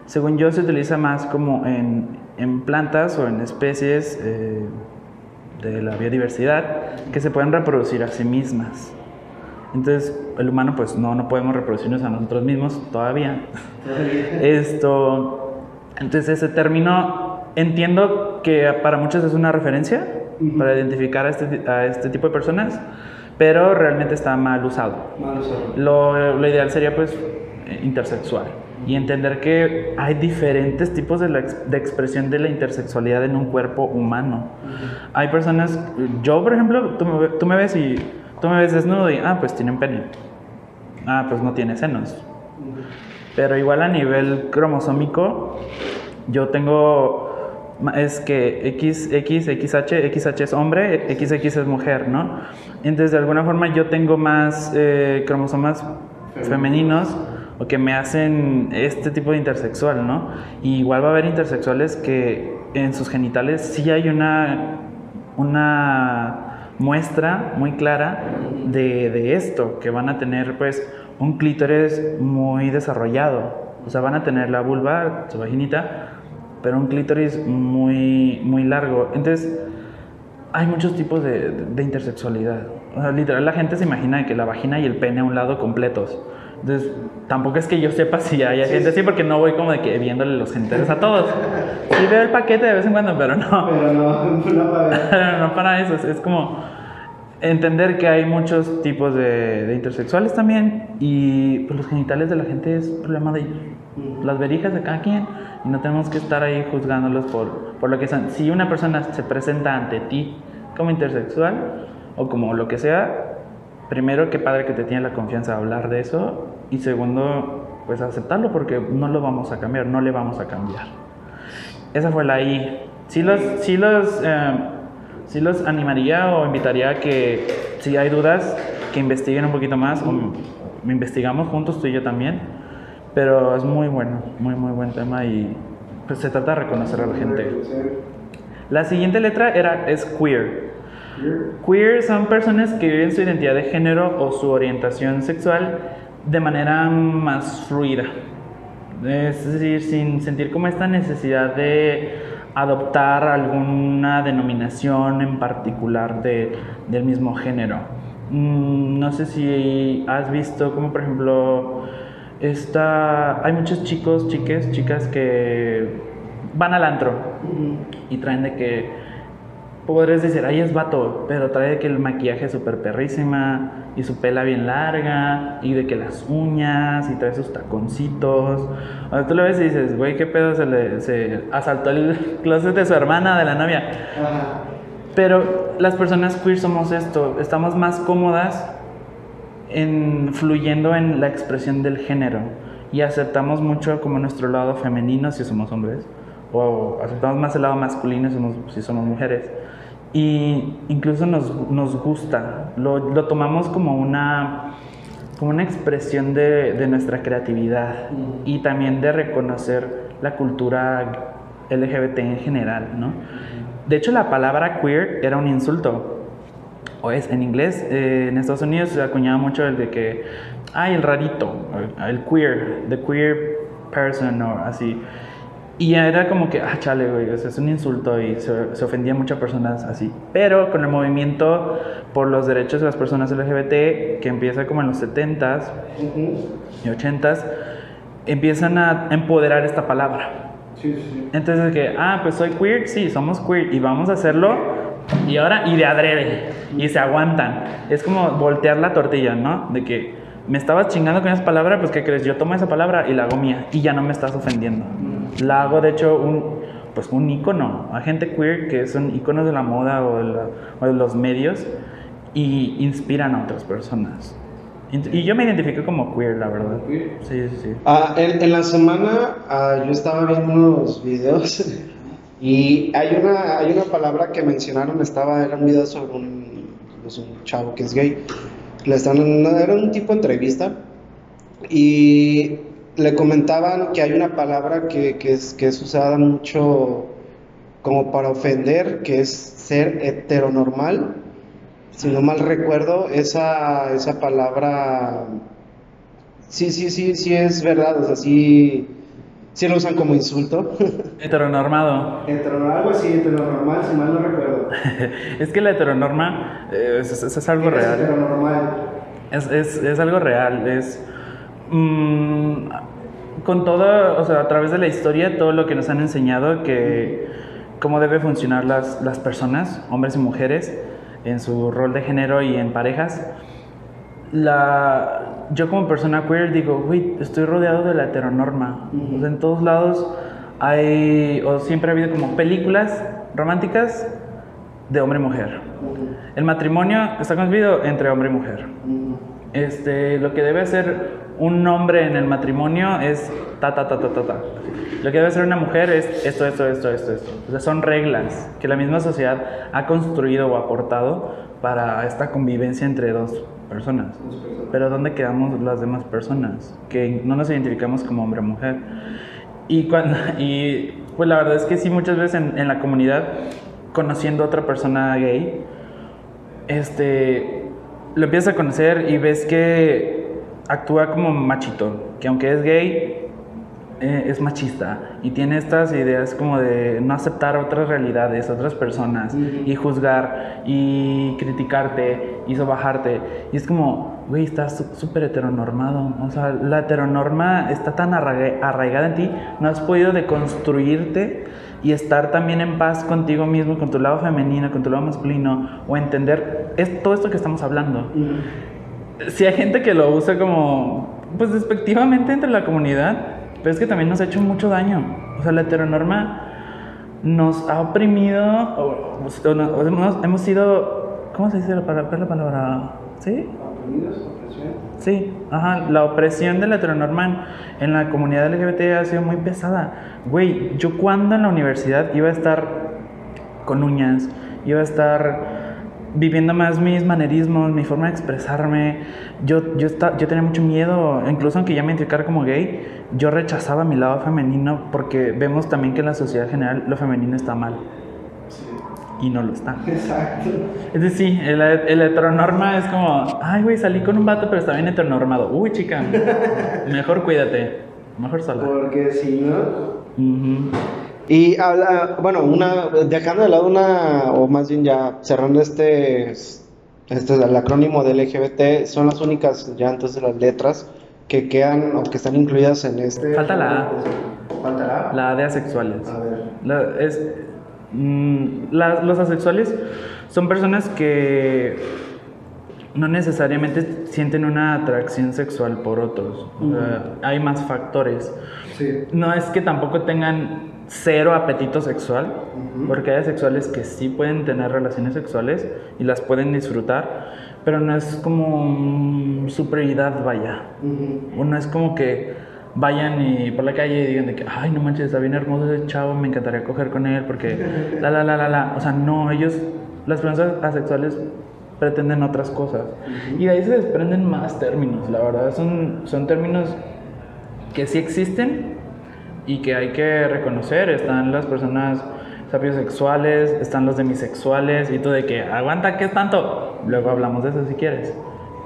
Según yo, se utiliza más como en, plantas o en especies eh, de la biodiversidad que se pueden reproducir a sí mismas. Entonces, el humano, pues no, no podemos reproducirnos a nosotros mismos todavía. Esto, entonces ese término entiendo que para muchos es una referencia para identificar a este, a este tipo de personas, pero realmente está mal usado. Lo, lo, ideal sería pues intersexual y entender que hay diferentes tipos de, de, expresión de la intersexualidad en un cuerpo humano. Hay personas, yo por ejemplo, tú me, tú me, ves y tú me ves desnudo y, ah, pues tiene un pene. Ah, pues no tiene senos. Pero igual a nivel cromosómico, yo tengo, es que X, X, XH, XH es hombre, XX es mujer, ¿no? Entonces, de alguna forma yo tengo más eh, cromosomas femeninos o que me hacen este tipo de intersexual, ¿no? Y igual va a haber intersexuales que en sus genitales sí hay una, una muestra muy clara de, de esto, que van a tener pues un clítoris muy desarrollado, o sea, van a tener la vulva, su vaginita, pero un clítoris muy, muy largo. Entonces, hay muchos tipos de, de intersexualidad. O sea, literal, la gente se imagina que la vagina y el pene a un lado completos. Entonces, tampoco es que yo sepa si hay gente así, porque no voy como de que viéndole los genitales a todos. Sí veo el paquete de vez en cuando, pero no. Pero no, (laughs) no para no para eso. Es como entender que hay muchos tipos de, de intersexuales también y pues, los genitales de la gente es problema de ellos. Las verijas de cada quien y no tenemos que estar ahí juzgándolos por, por lo que son. Si una persona se presenta ante ti como intersexual o como lo que sea, primero, qué padre que te tiene la confianza de hablar de eso. Y segundo, pues aceptarlo porque no lo vamos a cambiar, no le vamos a cambiar. Esa fue la I. Sí los, sí los, eh, los animaría o invitaría a que, si hay dudas, que investiguen un poquito más. O investigamos juntos, tú y yo también. Pero es muy bueno, muy, muy buen tema y pues se trata de reconocer a la gente. La siguiente letra era, es queer. Queer son personas que viven su identidad de género o su orientación sexual de manera más fluida. Es decir, sin sentir como esta necesidad de adoptar alguna denominación en particular de, del mismo género. Mm, no sé si has visto como por ejemplo esta, hay muchos chicos, chiques, chicas que van al antro y traen de que podrías decir, ahí es vato, pero trae de que el maquillaje es súper perrísima y su pela bien larga y de que las uñas y trae sus taconcitos. O sea, tú lo ves y dices, güey, qué pedo, se, le, se asaltó el (laughs) closet de su hermana, de la novia. Ajá. Pero las personas queer somos esto, estamos más cómodas en fluyendo en la expresión del género y aceptamos mucho como nuestro lado femenino si somos hombres o aceptamos más el lado masculino si somos, si somos mujeres y incluso nos, nos gusta, lo, lo, tomamos como una, como una expresión de, de nuestra creatividad Mm. y también de reconocer la cultura LGBT en general, ¿no? De hecho, la palabra queer era un insulto, o es en inglés, eh, en Estados Unidos se acuñaba mucho el de que, ay, el rarito, el queer, the queer person, o así. Y era como que, ah, chale, güey, o sea, es un insulto y se, se ofendía a muchas personas así. Pero con el movimiento por los derechos de las personas LGBT, que empieza como en los 70s Ujú. y 80s, empiezan a empoderar esta palabra. Sí, sí. Entonces, de que, ah, pues soy queer, sí, somos queer y vamos a hacerlo. Y ahora, y de adrede, y se aguantan. Es como voltear la tortilla, ¿no? De que me estabas chingando con esa palabra, pues, ¿qué crees? Yo tomo esa palabra y la hago mía, y ya no me estás ofendiendo. La hago, de hecho, un, pues, un ícono. Hay gente queer que son íconos de la moda o de, la- o de los medios y inspiran a otras personas. Y y yo me identifico como queer, la verdad. Queer. Sí, sí, sí. Ah, en, en la semana ah, yo estaba viendo unos videos (laughs) y hay una, hay una palabra que mencionaron, estaba, era un video sobre un, pues, un chavo que es gay. Le están, era un tipo de entrevista y le comentaban que hay una palabra que, que es, que es usada mucho como para ofender, que es ser heteronormal. Si no mal recuerdo, esa, esa palabra Sí, sí, sí, sí es verdad, o sea, sí, sí lo usan como insulto. (laughs) Heteronormado. Heteronormal, algo así, heteronormal, si mal no recuerdo. (laughs) Es que la heteronorma eh, es, es- es algo real. Heteronormal. Es, es- es algo real. Es. mm, con todo, o sea, a través de la historia, todo lo que nos han enseñado que cómo debe funcionar las, las personas, hombres y mujeres, en su rol de género y en parejas. La, yo como persona queer digo, güey, estoy rodeado de la heteronorma. Ujú. O sea, en todos lados hay, o siempre ha habido como películas románticas de hombre y mujer. El matrimonio está concebido entre hombre y mujer. Este, lo que debe ser un hombre en el matrimonio es ta, ta, ta, ta, ta, ta. Lo que debe ser una mujer es esto, esto, esto, esto, esto. O sea, son reglas que la misma sociedad ha construido o aportado para esta convivencia entre dos personas. Pero ¿dónde quedamos las demás personas? Que no nos identificamos como hombre o mujer. Y, cuando, (laughs) y pues la verdad es que sí, muchas veces en, en la comunidad, conociendo a otra persona gay, este, lo empiezas a conocer y ves que actúa como machito, que aunque es gay, eh, es machista y tiene estas ideas como de no aceptar otras realidades, otras personas y juzgar y criticarte y sobajarte. Y es como, güey, estás súper heteronormado. O sea, la heteronorma está tan arraigada en ti, no has podido deconstruirte y estar también en paz contigo mismo, con tu lado femenino, con tu lado masculino, o entender es todo esto que estamos hablando. Si hay gente que lo usa como, pues despectivamente entre la comunidad, pero es que también nos ha hecho mucho daño. O sea, la heteronorma nos ha oprimido, o, hemos, hemos, sido, ¿cómo se dice la palabra? La palabra? ¿Sí? Oprimidos, opresión. Sí, ajá, la opresión de la heteronorma en la comunidad LGBT ha sido muy pesada. Güey, yo cuando en la universidad iba a estar con uñas, iba a estar viviendo más mis manerismos, mi forma de expresarme. Yo, yo, yo tenía mucho miedo, incluso aunque ya me identificara como gay, yo rechazaba mi lado femenino porque vemos también que en la sociedad general lo femenino está mal. Y no lo está. Exacto. Es decir, el, el heteronorma es como, ay, güey, salí con un vato, pero está bien heteronormado. Uy, chica, mejor cuídate, mejor sola. Porque si no. Y habla, bueno, una, dejando de lado una, o más bien ya cerrando este, este, el acrónimo del LGBT, son las únicas ya entonces las letras que quedan o que están incluidas en este. Falta la A. Falta la A. La A de asexuales. A ver. La, es, mm, la, los asexuales son personas que no necesariamente sienten una atracción sexual por otros. Uh -huh. hay más factores. Sí. No es que tampoco tengan cero apetito sexual, uh -huh. porque hay asexuales que sí pueden tener relaciones sexuales y las pueden disfrutar, pero no es como su prioridad vaya. Uh -huh. No es como que vayan y por la calle y digan de que, ay, no manches, está bien hermoso ese chavo, me encantaría coger con él, porque (laughs) la, la, la, la, la. O sea, no, ellos, las personas asexuales pretenden otras cosas. Uh -huh. Y de ahí se desprenden más términos, la verdad. Son, son términos que sí existen y que hay que reconocer. Están las personas sapiosexuales, están los demisexuales y todo de que, aguanta, ¿qué es tanto? Luego hablamos de eso si quieres.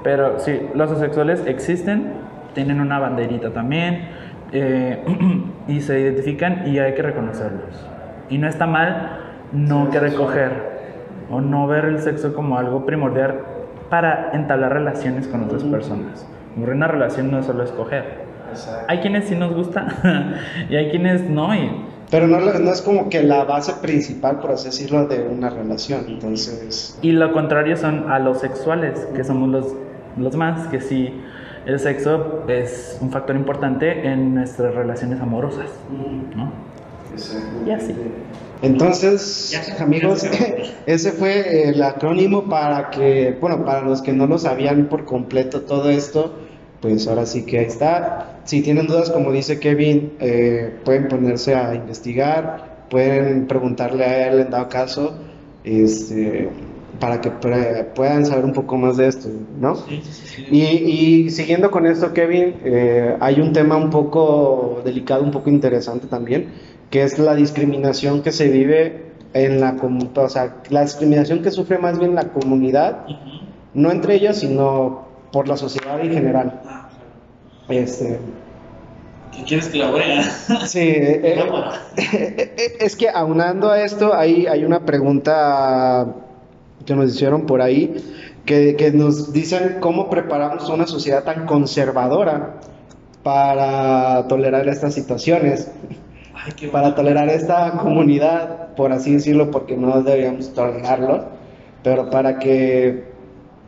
Pero sí, los asexuales existen, tienen una banderita también eh, (clears throat) y se identifican y hay que reconocerlos. Y no está mal no que recoger o no ver el sexo como algo primordial para entablar relaciones con otras personas. Una relación no es solo escoger. Exacto. Hay quienes sí nos gusta (laughs) y hay quienes no. Y... Pero no, no, es como que la base principal, por así decirlo, de una relación. Entonces. Y lo contrario son a los sexuales, que somos los, los más, que sí. El sexo es un factor importante en nuestras relaciones amorosas, ¿no? Exacto. Y así. Entonces, amigos, (laughs) ese fue el acrónimo para que, bueno, para los que no lo sabían por completo todo esto, pues ahora sí que ahí está. Si tienen dudas, como dice Kevin, eh, pueden ponerse a investigar, pueden preguntarle a él en dado caso, este, para que puedan saber un poco más de esto, ¿no? Sí, sí, sí. Y, y, siguiendo con esto, Kevin, eh, hay un tema un poco delicado, un poco interesante también, que es la discriminación que se vive en la comunidad, o sea, la discriminación que sufre más bien la comunidad, uh -huh. no entre ellos, sino por la sociedad en general. Este, ¿Qué quieres que la vea? Sí, (laughs) eh, eh, es que aunando a esto, hay, hay una pregunta que nos hicieron por ahí, que, que nos dicen cómo preparamos una sociedad tan conservadora para tolerar estas situaciones. Ay, para tolerar esta comunidad, por así decirlo, porque no deberíamos tolerarlo, pero para que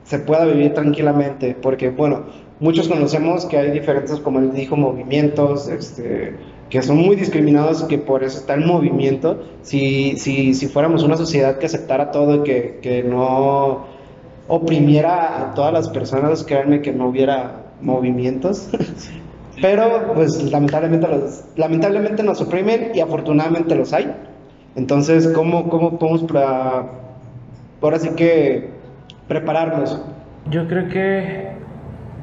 se pueda vivir tranquilamente, porque bueno, muchos conocemos que hay diferentes, como él dijo, movimientos, este, que son muy discriminados, que por eso está el movimiento. Si, si, si fuéramos una sociedad que aceptara todo que, que no oprimiera a todas las personas, créanme que no hubiera movimientos. (laughs) Pero pues lamentablemente, los, lamentablemente nos oprimen y afortunadamente los hay. Entonces, ¿cómo, cómo podemos para, ahora sí que prepararnos? Yo creo que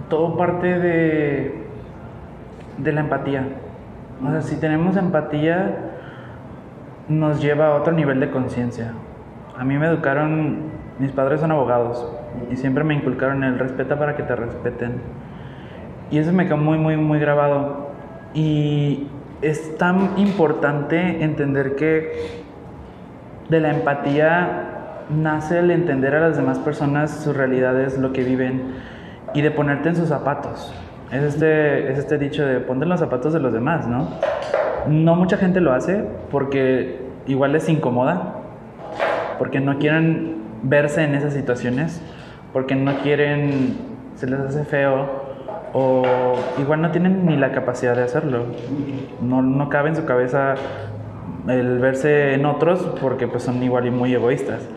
todo parte de, de la empatía. O sea, si tenemos empatía, nos lleva a otro nivel de conciencia. A mí me educaron, mis padres son abogados y siempre me inculcaron el respeto para que te respeten. Y eso me quedó muy, muy, muy grabado. Y es tan importante entender que de la empatía nace el entender a las demás personas sus realidades, lo que viven y de ponerte en sus zapatos. Es este, es este dicho de ponte en los zapatos de los demás, ¿no? No mucha gente lo hace porque igual les incomoda, porque no quieren verse en esas situaciones, porque no quieren, se les hace feo o igual no tienen ni la capacidad de hacerlo. No, no cabe en su cabeza el verse en otros porque pues son igual y muy egoístas.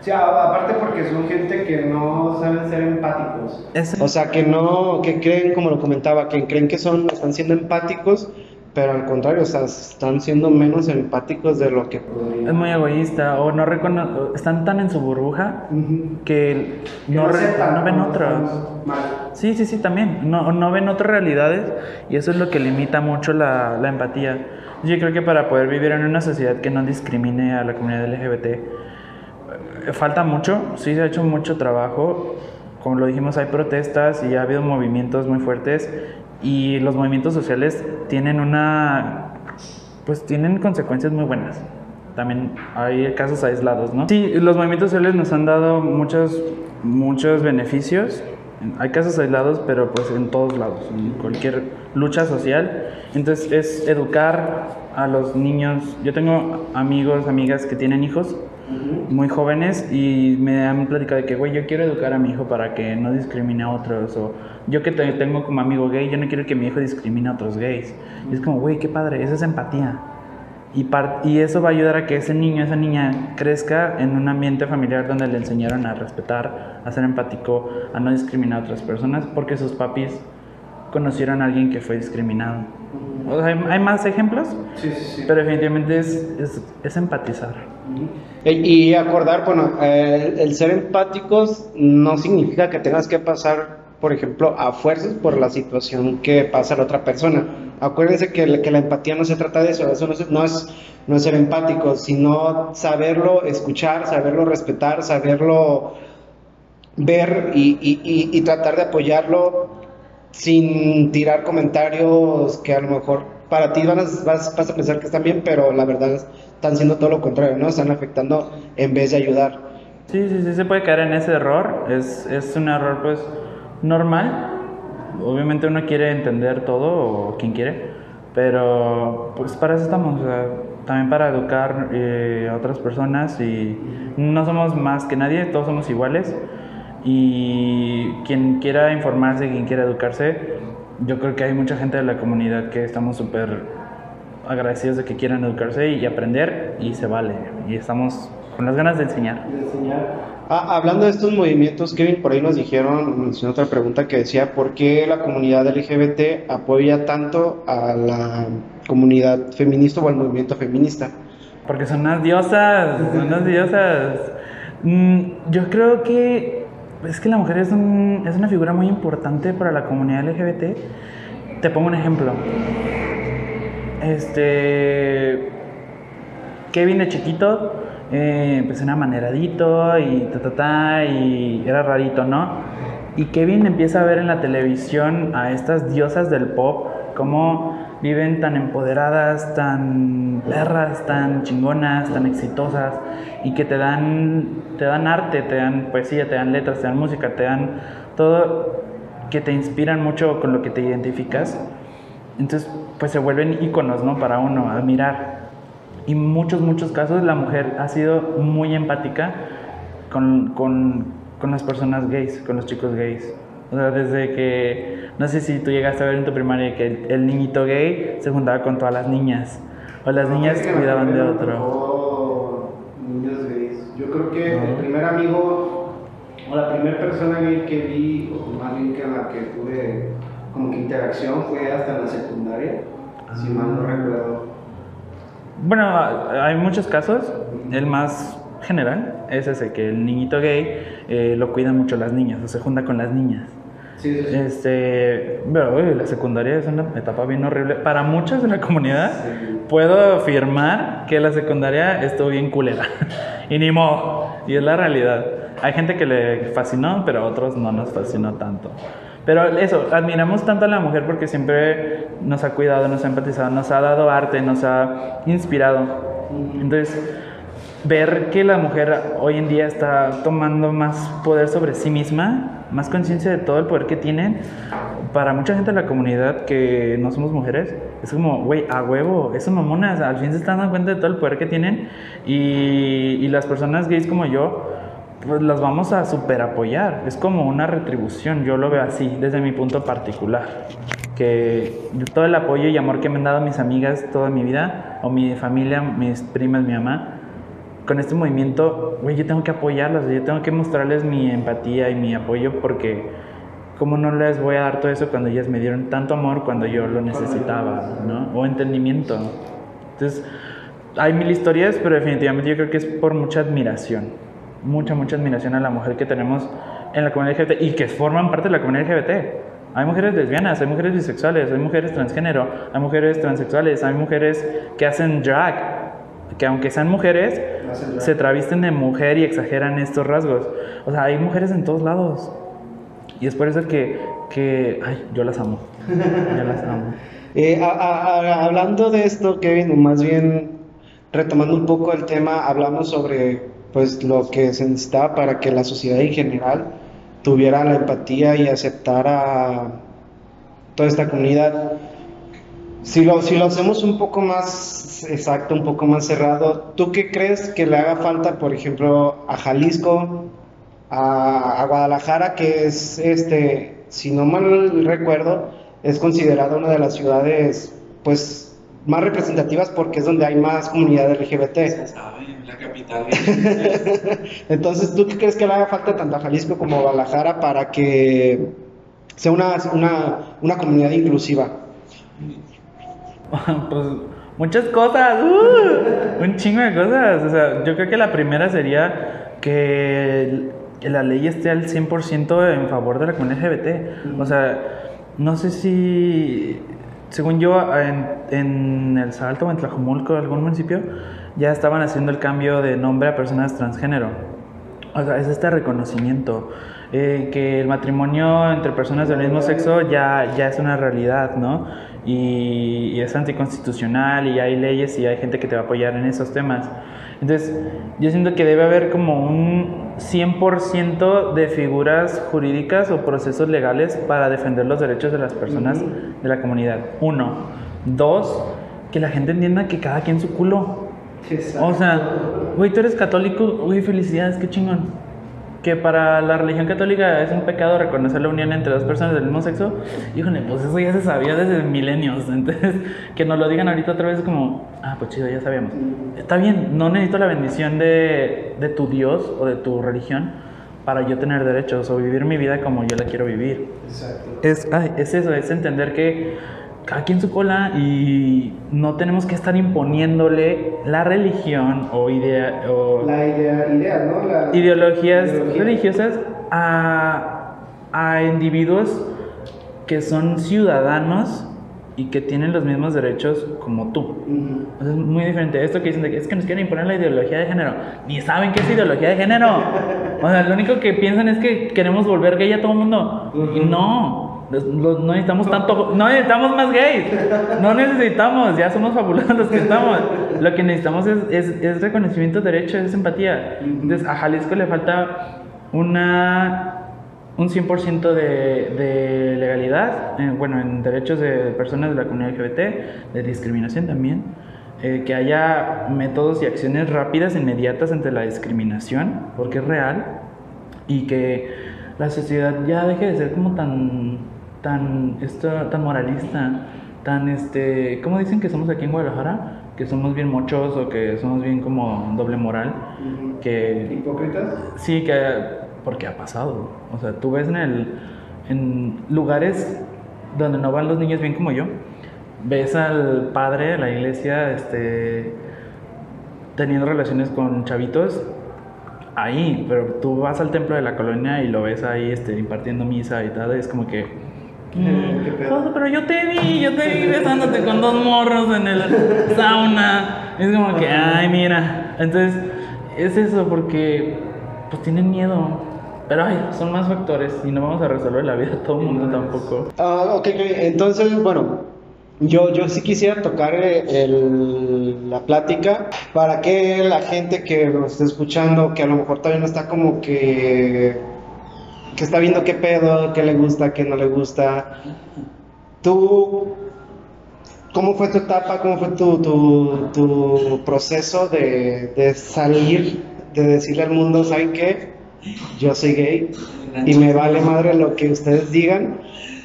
Sí, aparte porque son gente que no saben ser empáticos. O sea, que no, que creen, como lo comentaba, que creen que son, están siendo empáticos, pero al contrario, o sea, están siendo menos empáticos de lo que Es muy egoísta, o no recono están tan en su burbuja que, no, no, ven otras. Sí, sí, sí, también. No, no ven otras realidades y eso es lo que limita mucho la, la empatía. Yo creo que para poder vivir en una sociedad que no discrimine a la comunidad LGBT, falta mucho, sí se ha hecho mucho trabajo. Como lo dijimos, hay protestas y ha habido movimientos muy fuertes y los movimientos sociales tienen una pues tienen consecuencias muy buenas. También hay casos aislados, ¿no? Sí, los movimientos sociales nos han dado muchos muchos beneficios. Hay casos aislados, pero pues en todos lados, en cualquier lucha social. Entonces es educar a los niños. Yo tengo amigos, amigas que tienen hijos muy jóvenes y me han platicado de que, güey, yo quiero educar a mi hijo para que no discrimine a otros. O yo que tengo como amigo gay, yo no quiero que mi hijo discrimine a otros gays. Y es como, güey, qué padre, eso es empatía. Y, y eso va a ayudar a que ese niño, esa niña crezca en un ambiente familiar donde le enseñaron a respetar, a ser empático, a no discriminar a otras personas, porque sus papis conocieron a alguien que fue discriminado. O sea, hay, más ejemplos, sí, sí, sí. pero definitivamente es, es, empatizar. Y, acordar, bueno, el, ser empáticos no significa que tengas que pasar, por ejemplo, a fuerzas por la situación que pasa la otra persona. Acuérdense que, que la empatía no se trata de eso, eso no es, no es, no ser empático, sino saberlo escuchar, saberlo respetar, saberlo ver y, y, y tratar de apoyarlo sin tirar comentarios que a lo mejor para ti van a, vas, a pensar que están bien, pero la verdad están siendo todo lo contrario, ¿no? Están afectando en vez de ayudar. Sí, sí, sí, se puede caer en ese error. Es, es un error, pues, normal. Obviamente uno quiere entender todo, o quien quiere, pero pues para eso estamos, también para educar eh, a otras personas y no somos más que nadie, todos somos iguales y quien quiera informarse, quien quiera educarse, yo creo que hay mucha gente de la comunidad que estamos súper agradecidos de que quieran educarse y aprender y se vale. Y estamos con las ganas de enseñar. Ah, hablando de estos movimientos, Kevin, por ahí nos dijeron, mencionó otra pregunta que decía, ¿por qué la comunidad LGBT apoya tanto a la comunidad feminista o al movimiento feminista? Porque son unas diosas, son unas diosas. Mm, yo creo que es que la mujer es, es una figura muy importante para la comunidad LGBT. Te pongo un ejemplo. Este. Kevin de chiquito, eh, pues era maneradito y ta ta ta, y era rarito, ¿no? Y Kevin empieza a ver en la televisión a estas diosas del pop, como viven tan empoderadas, tan perras, tan chingonas, tan exitosas y que te dan, te dan arte, te dan poesía, te dan letras, te dan música, te dan todo que te inspiran mucho con lo que te identificas. Entonces, pues se vuelven íconos, ¿no? Para uno, admirar. Y en muchos, muchos casos la mujer ha sido muy empática con, con, con las personas gays, con los chicos gays. O sea, desde que, no sé si tú llegaste a ver en tu primaria que el, niñito gay se juntaba con todas las niñas, o las niñas cuidaban de otro. Niños gays. Yo creo que el primer amigo, o la primera persona gay que vi, o más bien que la que tuve como que interacción fue hasta la secundaria, si mal no recuerdo. Bueno, hay muchos casos. El más general es ese, que el niñito gay eh, lo cuidan mucho las niñas, o se junta con las niñas. Sí, sí, sí. Este, pero uy, la secundaria es una etapa bien horrible. Para muchos de la comunidad, puedo afirmar que la secundaria estuvo bien culera. (laughs) y ni modo. Y es la realidad. Hay gente que le fascinó, pero a otros no nos fascinó tanto. Pero eso, admiramos tanto a la mujer porque siempre nos ha cuidado, nos ha empatizado, nos ha dado arte, nos ha inspirado. Entonces, ver que la mujer hoy en día está tomando más poder sobre sí misma, más conciencia de todo el poder que tiene, para mucha gente de la comunidad que no somos mujeres, es como, güey, a huevo, eso mamonas, al fin se están dando cuenta de todo el poder que tienen y, y las personas gays como yo, pues las vamos a super apoyar, es como una retribución, yo lo veo así, desde mi punto particular que todo el apoyo y amor que me han dado mis amigas toda mi vida, o mi familia, mis primas, mi mamá, con este movimiento, güey, yo tengo que apoyarlas, yo tengo que mostrarles mi empatía y mi apoyo porque ¿cómo no les voy a dar todo eso cuando ellas me dieron tanto amor cuando yo lo necesitaba, ¿no? O entendimiento. Entonces, hay mil historias, pero definitivamente yo creo que es por mucha admiración, mucha, mucha admiración a la mujer que tenemos en la comunidad LGBT y que forman parte de la comunidad LGBT. Hay mujeres lesbianas, hay mujeres bisexuales, hay mujeres transgénero, hay mujeres transexuales, hay mujeres que hacen drag, que aunque sean mujeres, se travisten de mujer y exageran estos rasgos. O sea, hay mujeres en todos lados. Y es por eso que, que ay, yo las amo. Yo las amo. (laughs) Eh, a- a- a- hablando de esto, Kevin, o más bien retomando un poco el tema, hablamos sobre pues lo que se necesitaba para que la sociedad en general tuviera la empatía y aceptara toda esta comunidad. Si lo, si lo hacemos un poco más exacto, un poco más cerrado, ¿tú qué crees que le haga falta, por ejemplo, a Jalisco, a, a Guadalajara, que es, este, si no mal recuerdo, es considerada una de las ciudades, pues, más representativas porque es donde hay más comunidad LGBT. sabe, la capital. (laughs) Entonces, ¿tú qué crees que le haga falta tanto a Jalisco como a Guadalajara para que sea una, una, una comunidad inclusiva? (laughs) pues muchas cosas, ¡uh! un chingo de cosas. O sea, yo creo que la primera sería que la ley esté al 100% en favor de la comunidad LGBT. O sea, no sé si, según yo, en, en El Salto o en Tlajumulco, algún municipio, ya estaban haciendo el cambio de nombre a personas transgénero. O sea, es este reconocimiento. eh, que el matrimonio entre personas del mismo sexo ya, ya es una realidad, ¿no? Y, y es anticonstitucional y hay leyes y hay gente que te va a apoyar en esos temas. Entonces, yo siento que debe haber como un 100% de figuras jurídicas o procesos legales para defender los derechos de las personas de la comunidad. Uno. Dos, que la gente entienda que cada quien su culo. O sea, güey, tú eres católico, güey, felicidades, qué chingón. Que para la religión católica es un pecado reconocer la unión entre dos personas del mismo sexo. Híjole, pues eso ya se sabía desde milenios. (laughs) Entonces, que nos lo digan ahorita otra vez es como, ah, pues chido, ya sabíamos. Está bien, no necesito la bendición de, de tu Dios o de tu religión para yo tener derechos o vivir mi vida como yo la quiero vivir. Exacto. Es, ay, es eso, es entender que cada quien su cola y no tenemos que estar imponiéndole la religión o, idea, o La idea, idea ¿no? La- ideologías ideología. religiosas a, a individuos que son ciudadanos y que tienen los mismos derechos como tú. O sea, es muy diferente. Esto que dicen de que es que nos quieren imponer la ideología de género. Ni saben qué es ideología de género. (laughs) O sea, lo único que piensan es que queremos volver gay a todo el mundo. Y no. No necesitamos tanto. No necesitamos más gays. No necesitamos. Ya somos fabulosos los que estamos. Lo que necesitamos es, es, es reconocimiento de derechos, es empatía. Entonces, a Jalisco le falta una un 100% de, de legalidad, eh, bueno, en derechos de personas de la comunidad LGBT, de discriminación también, eh, que haya métodos y acciones rápidas, inmediatas ante la discriminación, porque es real, y que la sociedad ya deje de ser como tan, tan, esto, tan moralista, tan, este, ¿cómo dicen que somos aquí en Guadalajara? Que somos bien mochos o que somos bien como doble moral, que ¿Hipócritas? Sí, que porque ha pasado. O sea, tú ves en el en lugares donde no van los niños bien como yo, ves al padre de la iglesia este, teniendo relaciones con chavitos ahí, pero tú vas al templo de la colonia y lo ves ahí este, impartiendo misa y tal, es como que... mm, "Oh, pero yo te vi, yo te vi besándote con dos morros en el sauna. Es como que, ay, mira. Entonces, es eso, porque pues tienen miedo. Pero ay, son más factores y no vamos a resolver la vida a todo el mundo tampoco. Ah, ok, ok. Entonces, bueno, yo, yo sí quisiera tocar eh, el- la plática para que la gente que nos esté escuchando, que a lo mejor todavía no está como que, que está viendo qué pedo, qué le gusta, qué no le gusta, tú, ¿cómo fue tu etapa, cómo fue tu, tu, tu proceso de, de salir, de decirle al mundo, ¿saben qué? Yo soy gay y me vale madre lo que ustedes digan.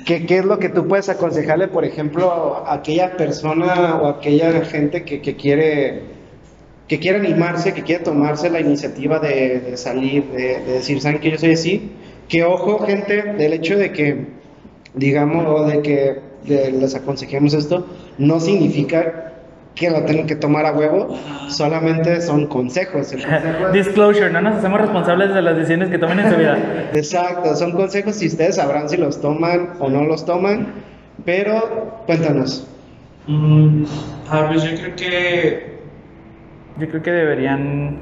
¿Qué, qué es lo que tú puedes aconsejarle, por ejemplo, a aquella persona o a aquella gente que, que quiere que quiere animarse, que quiere tomarse la iniciativa de, de salir, de, de decir, ¿saben que yo soy así? Que ojo, gente, del hecho de que, digamos, o de que de- les aconsejemos esto, no significa que lo tengan que tomar a huevo, solamente son consejos. El consejo es- Disclosure, no nos hacemos responsables de las decisiones que tomen en su vida. (laughs) Exacto, son consejos y ustedes sabrán si los toman o no los toman, pero cuéntanos. Mm, ah, pues yo creo que Yo creo que deberían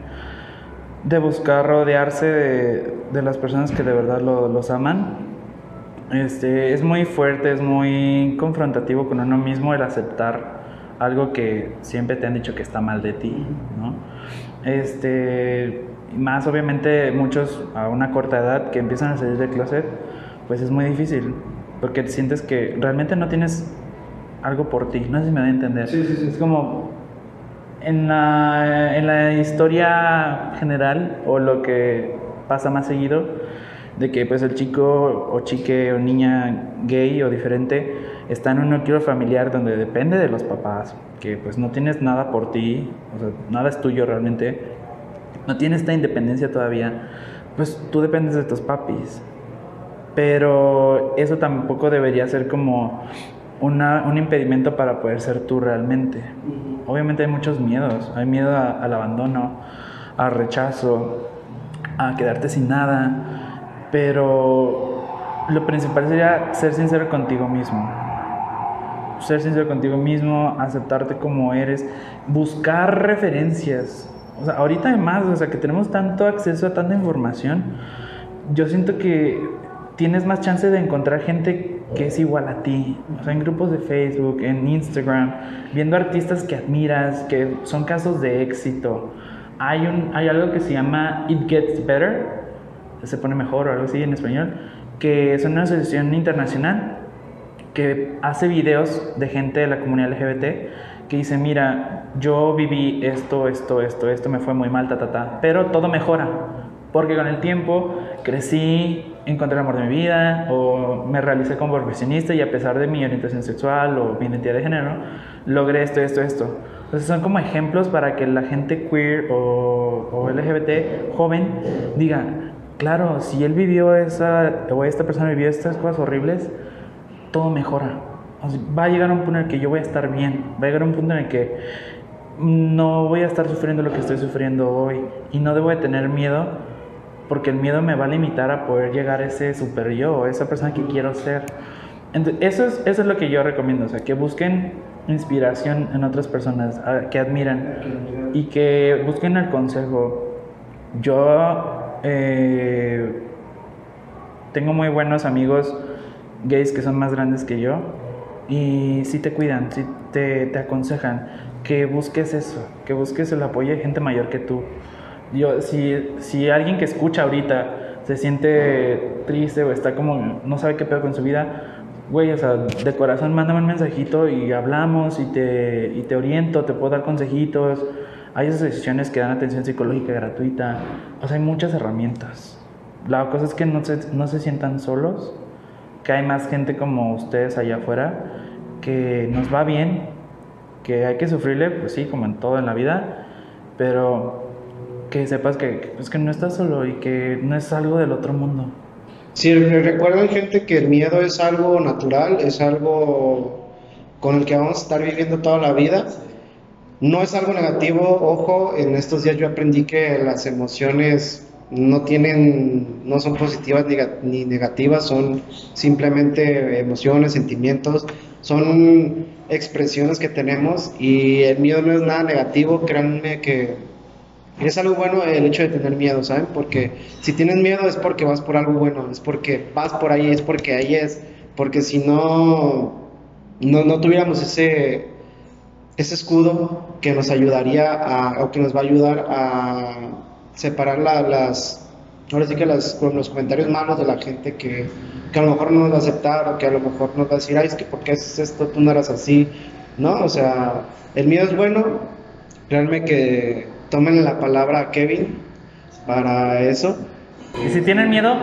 de buscar rodearse de, de las personas que de verdad lo- los aman. Este, es muy fuerte, es muy confrontativo con uno mismo el aceptar algo que siempre te han dicho que está mal de ti, ¿no? Este, más obviamente muchos a una corta edad que empiezan a salir del closet, pues es muy difícil, porque sientes que realmente no tienes algo por ti, no sé si me da a entender. Sí, sí, sí. Es como en la, en la historia general o lo que pasa más seguido, de que pues el chico o chique o niña gay o diferente está en un núcleo familiar donde depende de los papás, que pues no tienes nada por ti, o sea, nada es tuyo realmente, no tienes esta independencia todavía, pues tú dependes de tus papis. Pero eso tampoco debería ser como una- un impedimento para poder ser tú realmente. Obviamente hay muchos miedos. Hay miedo a- al abandono, al rechazo, a quedarte sin nada. Pero lo principal sería ser sincero contigo mismo. Ser sincero contigo mismo, aceptarte como eres, buscar referencias. O sea, ahorita además, o sea, que tenemos tanto acceso a tanta información, yo siento que tienes más chance de encontrar gente que es igual a ti. O sea, en grupos de Facebook, en Instagram, viendo artistas que admiras, que son casos de éxito. Hay, un, hay algo que se llama It Gets Better, se pone mejor o algo así en español, que es una asociación internacional que hace videos de gente de la comunidad LGBT que dice, mira, yo viví esto, esto, esto, esto, me fue muy mal, ta, ta, ta, pero todo mejora, porque con el tiempo crecí, encontré el amor de mi vida, o me realicé como profesionista y a pesar de mi orientación sexual o mi identidad de género, logré esto, esto, esto. Entonces son como ejemplos para que la gente queer o, o LGBT joven diga, claro, si él vivió esa, o esta persona vivió estas cosas horribles, todo mejora. O sea, va a llegar un punto en el que yo voy a estar bien, va a llegar un punto en el que no voy a estar sufriendo lo que estoy sufriendo hoy y no debo de tener miedo porque el miedo me va a limitar a poder llegar a ese super yo, esa persona que quiero ser. Entonces, eso es, eso es lo que yo recomiendo, o sea, que busquen inspiración en otras personas a- que admiran y que busquen el consejo. Yo eh, tengo muy buenos amigos gays que son más grandes que yo y sí te cuidan, sí te, te aconsejan que busques eso, que busques el apoyo de gente mayor que tú. Yo, si, si alguien que escucha ahorita se siente triste o está como, no sabe qué pedo con su vida, güey, o sea, de corazón mándame un mensajito y hablamos y te, y te oriento, te puedo dar consejitos. Hay asociaciones que dan atención psicológica gratuita. O sea, hay muchas herramientas. La cosa es que no se, no se sientan solos, que hay más gente como ustedes allá afuera, que nos va bien, que hay que sufrirle, pues sí, como en todo en la vida, pero que sepas que, pues que no estás solo y que no es algo del otro mundo. Sí, recuerden gente que el miedo es algo natural, es algo con el que vamos a estar viviendo toda la vida. No es algo negativo, ojo, en estos días yo aprendí que las emociones no tienen, no son positivas ni negativas, son simplemente emociones, sentimientos, son expresiones que tenemos y el miedo no es nada negativo, créanme que es algo bueno el hecho de tener miedo, ¿saben? Porque si tienes miedo es porque vas por algo bueno, es porque vas por ahí, es porque ahí es, porque si no, no, no tuviéramos ese, ese escudo que nos ayudaría o que nos va a ayudar a separar las, ahora sí que las, los comentarios malos de la gente que, que, a lo mejor no nos va a aceptar o que a lo mejor nos va a decir, ay, es que ¿por qué haces esto? Tú no eras así, ¿no? O sea, el miedo es bueno, créanme que tomen la palabra a Kevin para eso. Y si tienen miedo,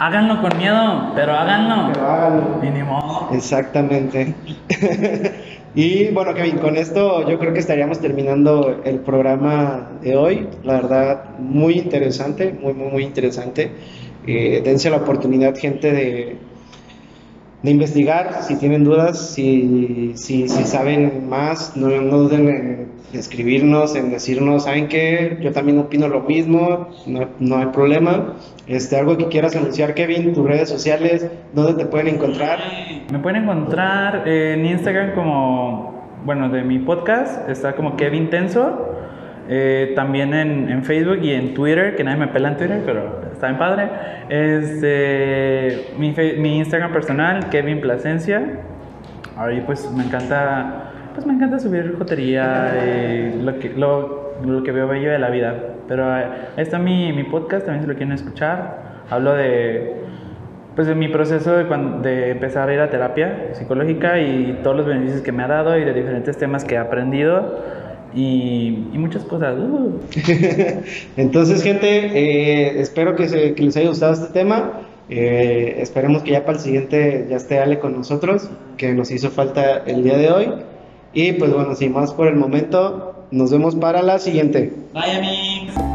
háganlo con miedo, pero háganlo. Pero háganlo. Mínimo. Exactamente. (laughs) y bueno, Kevin, con esto yo creo que estaríamos terminando el programa de hoy. La verdad, muy interesante, muy, muy, muy interesante. Eh, dense la oportunidad, gente, de, de investigar, si tienen dudas, si, si, saben más, no, no duden en escribirnos, en decirnos, ¿saben qué? Yo también opino lo mismo, no, no, hay problema. Este, algo que quieras anunciar, Kevin, tus redes sociales, ¿dónde te pueden encontrar? Me pueden encontrar en Instagram como, bueno, de mi podcast, está como Kevin Tenso. Eh, también en, en, Facebook y en Twitter, que nadie me pela en Twitter, pero está bien padre. Este, mi, mi Instagram personal, Kevin Plasencia. Ahí pues me encanta pues me encanta subir jotería, eh, lo, que, lo, lo, que veo bello de la vida. Pero eh, ahí está mi, mi, podcast, también si lo quieren escuchar. Hablo de, pues de mi proceso de, cuando, de empezar a ir a terapia psicológica y todos los beneficios que me ha dado y de diferentes temas que he aprendido. Y, y, muchas cosas. Uh. (laughs) Entonces, gente, eh, espero que, se, que, les haya gustado este tema. Eh, esperemos que ya para el siguiente ya esté Ale con nosotros, que nos hizo falta el día de hoy. Y pues bueno, sin más por el momento, nos vemos para la siguiente. Bye,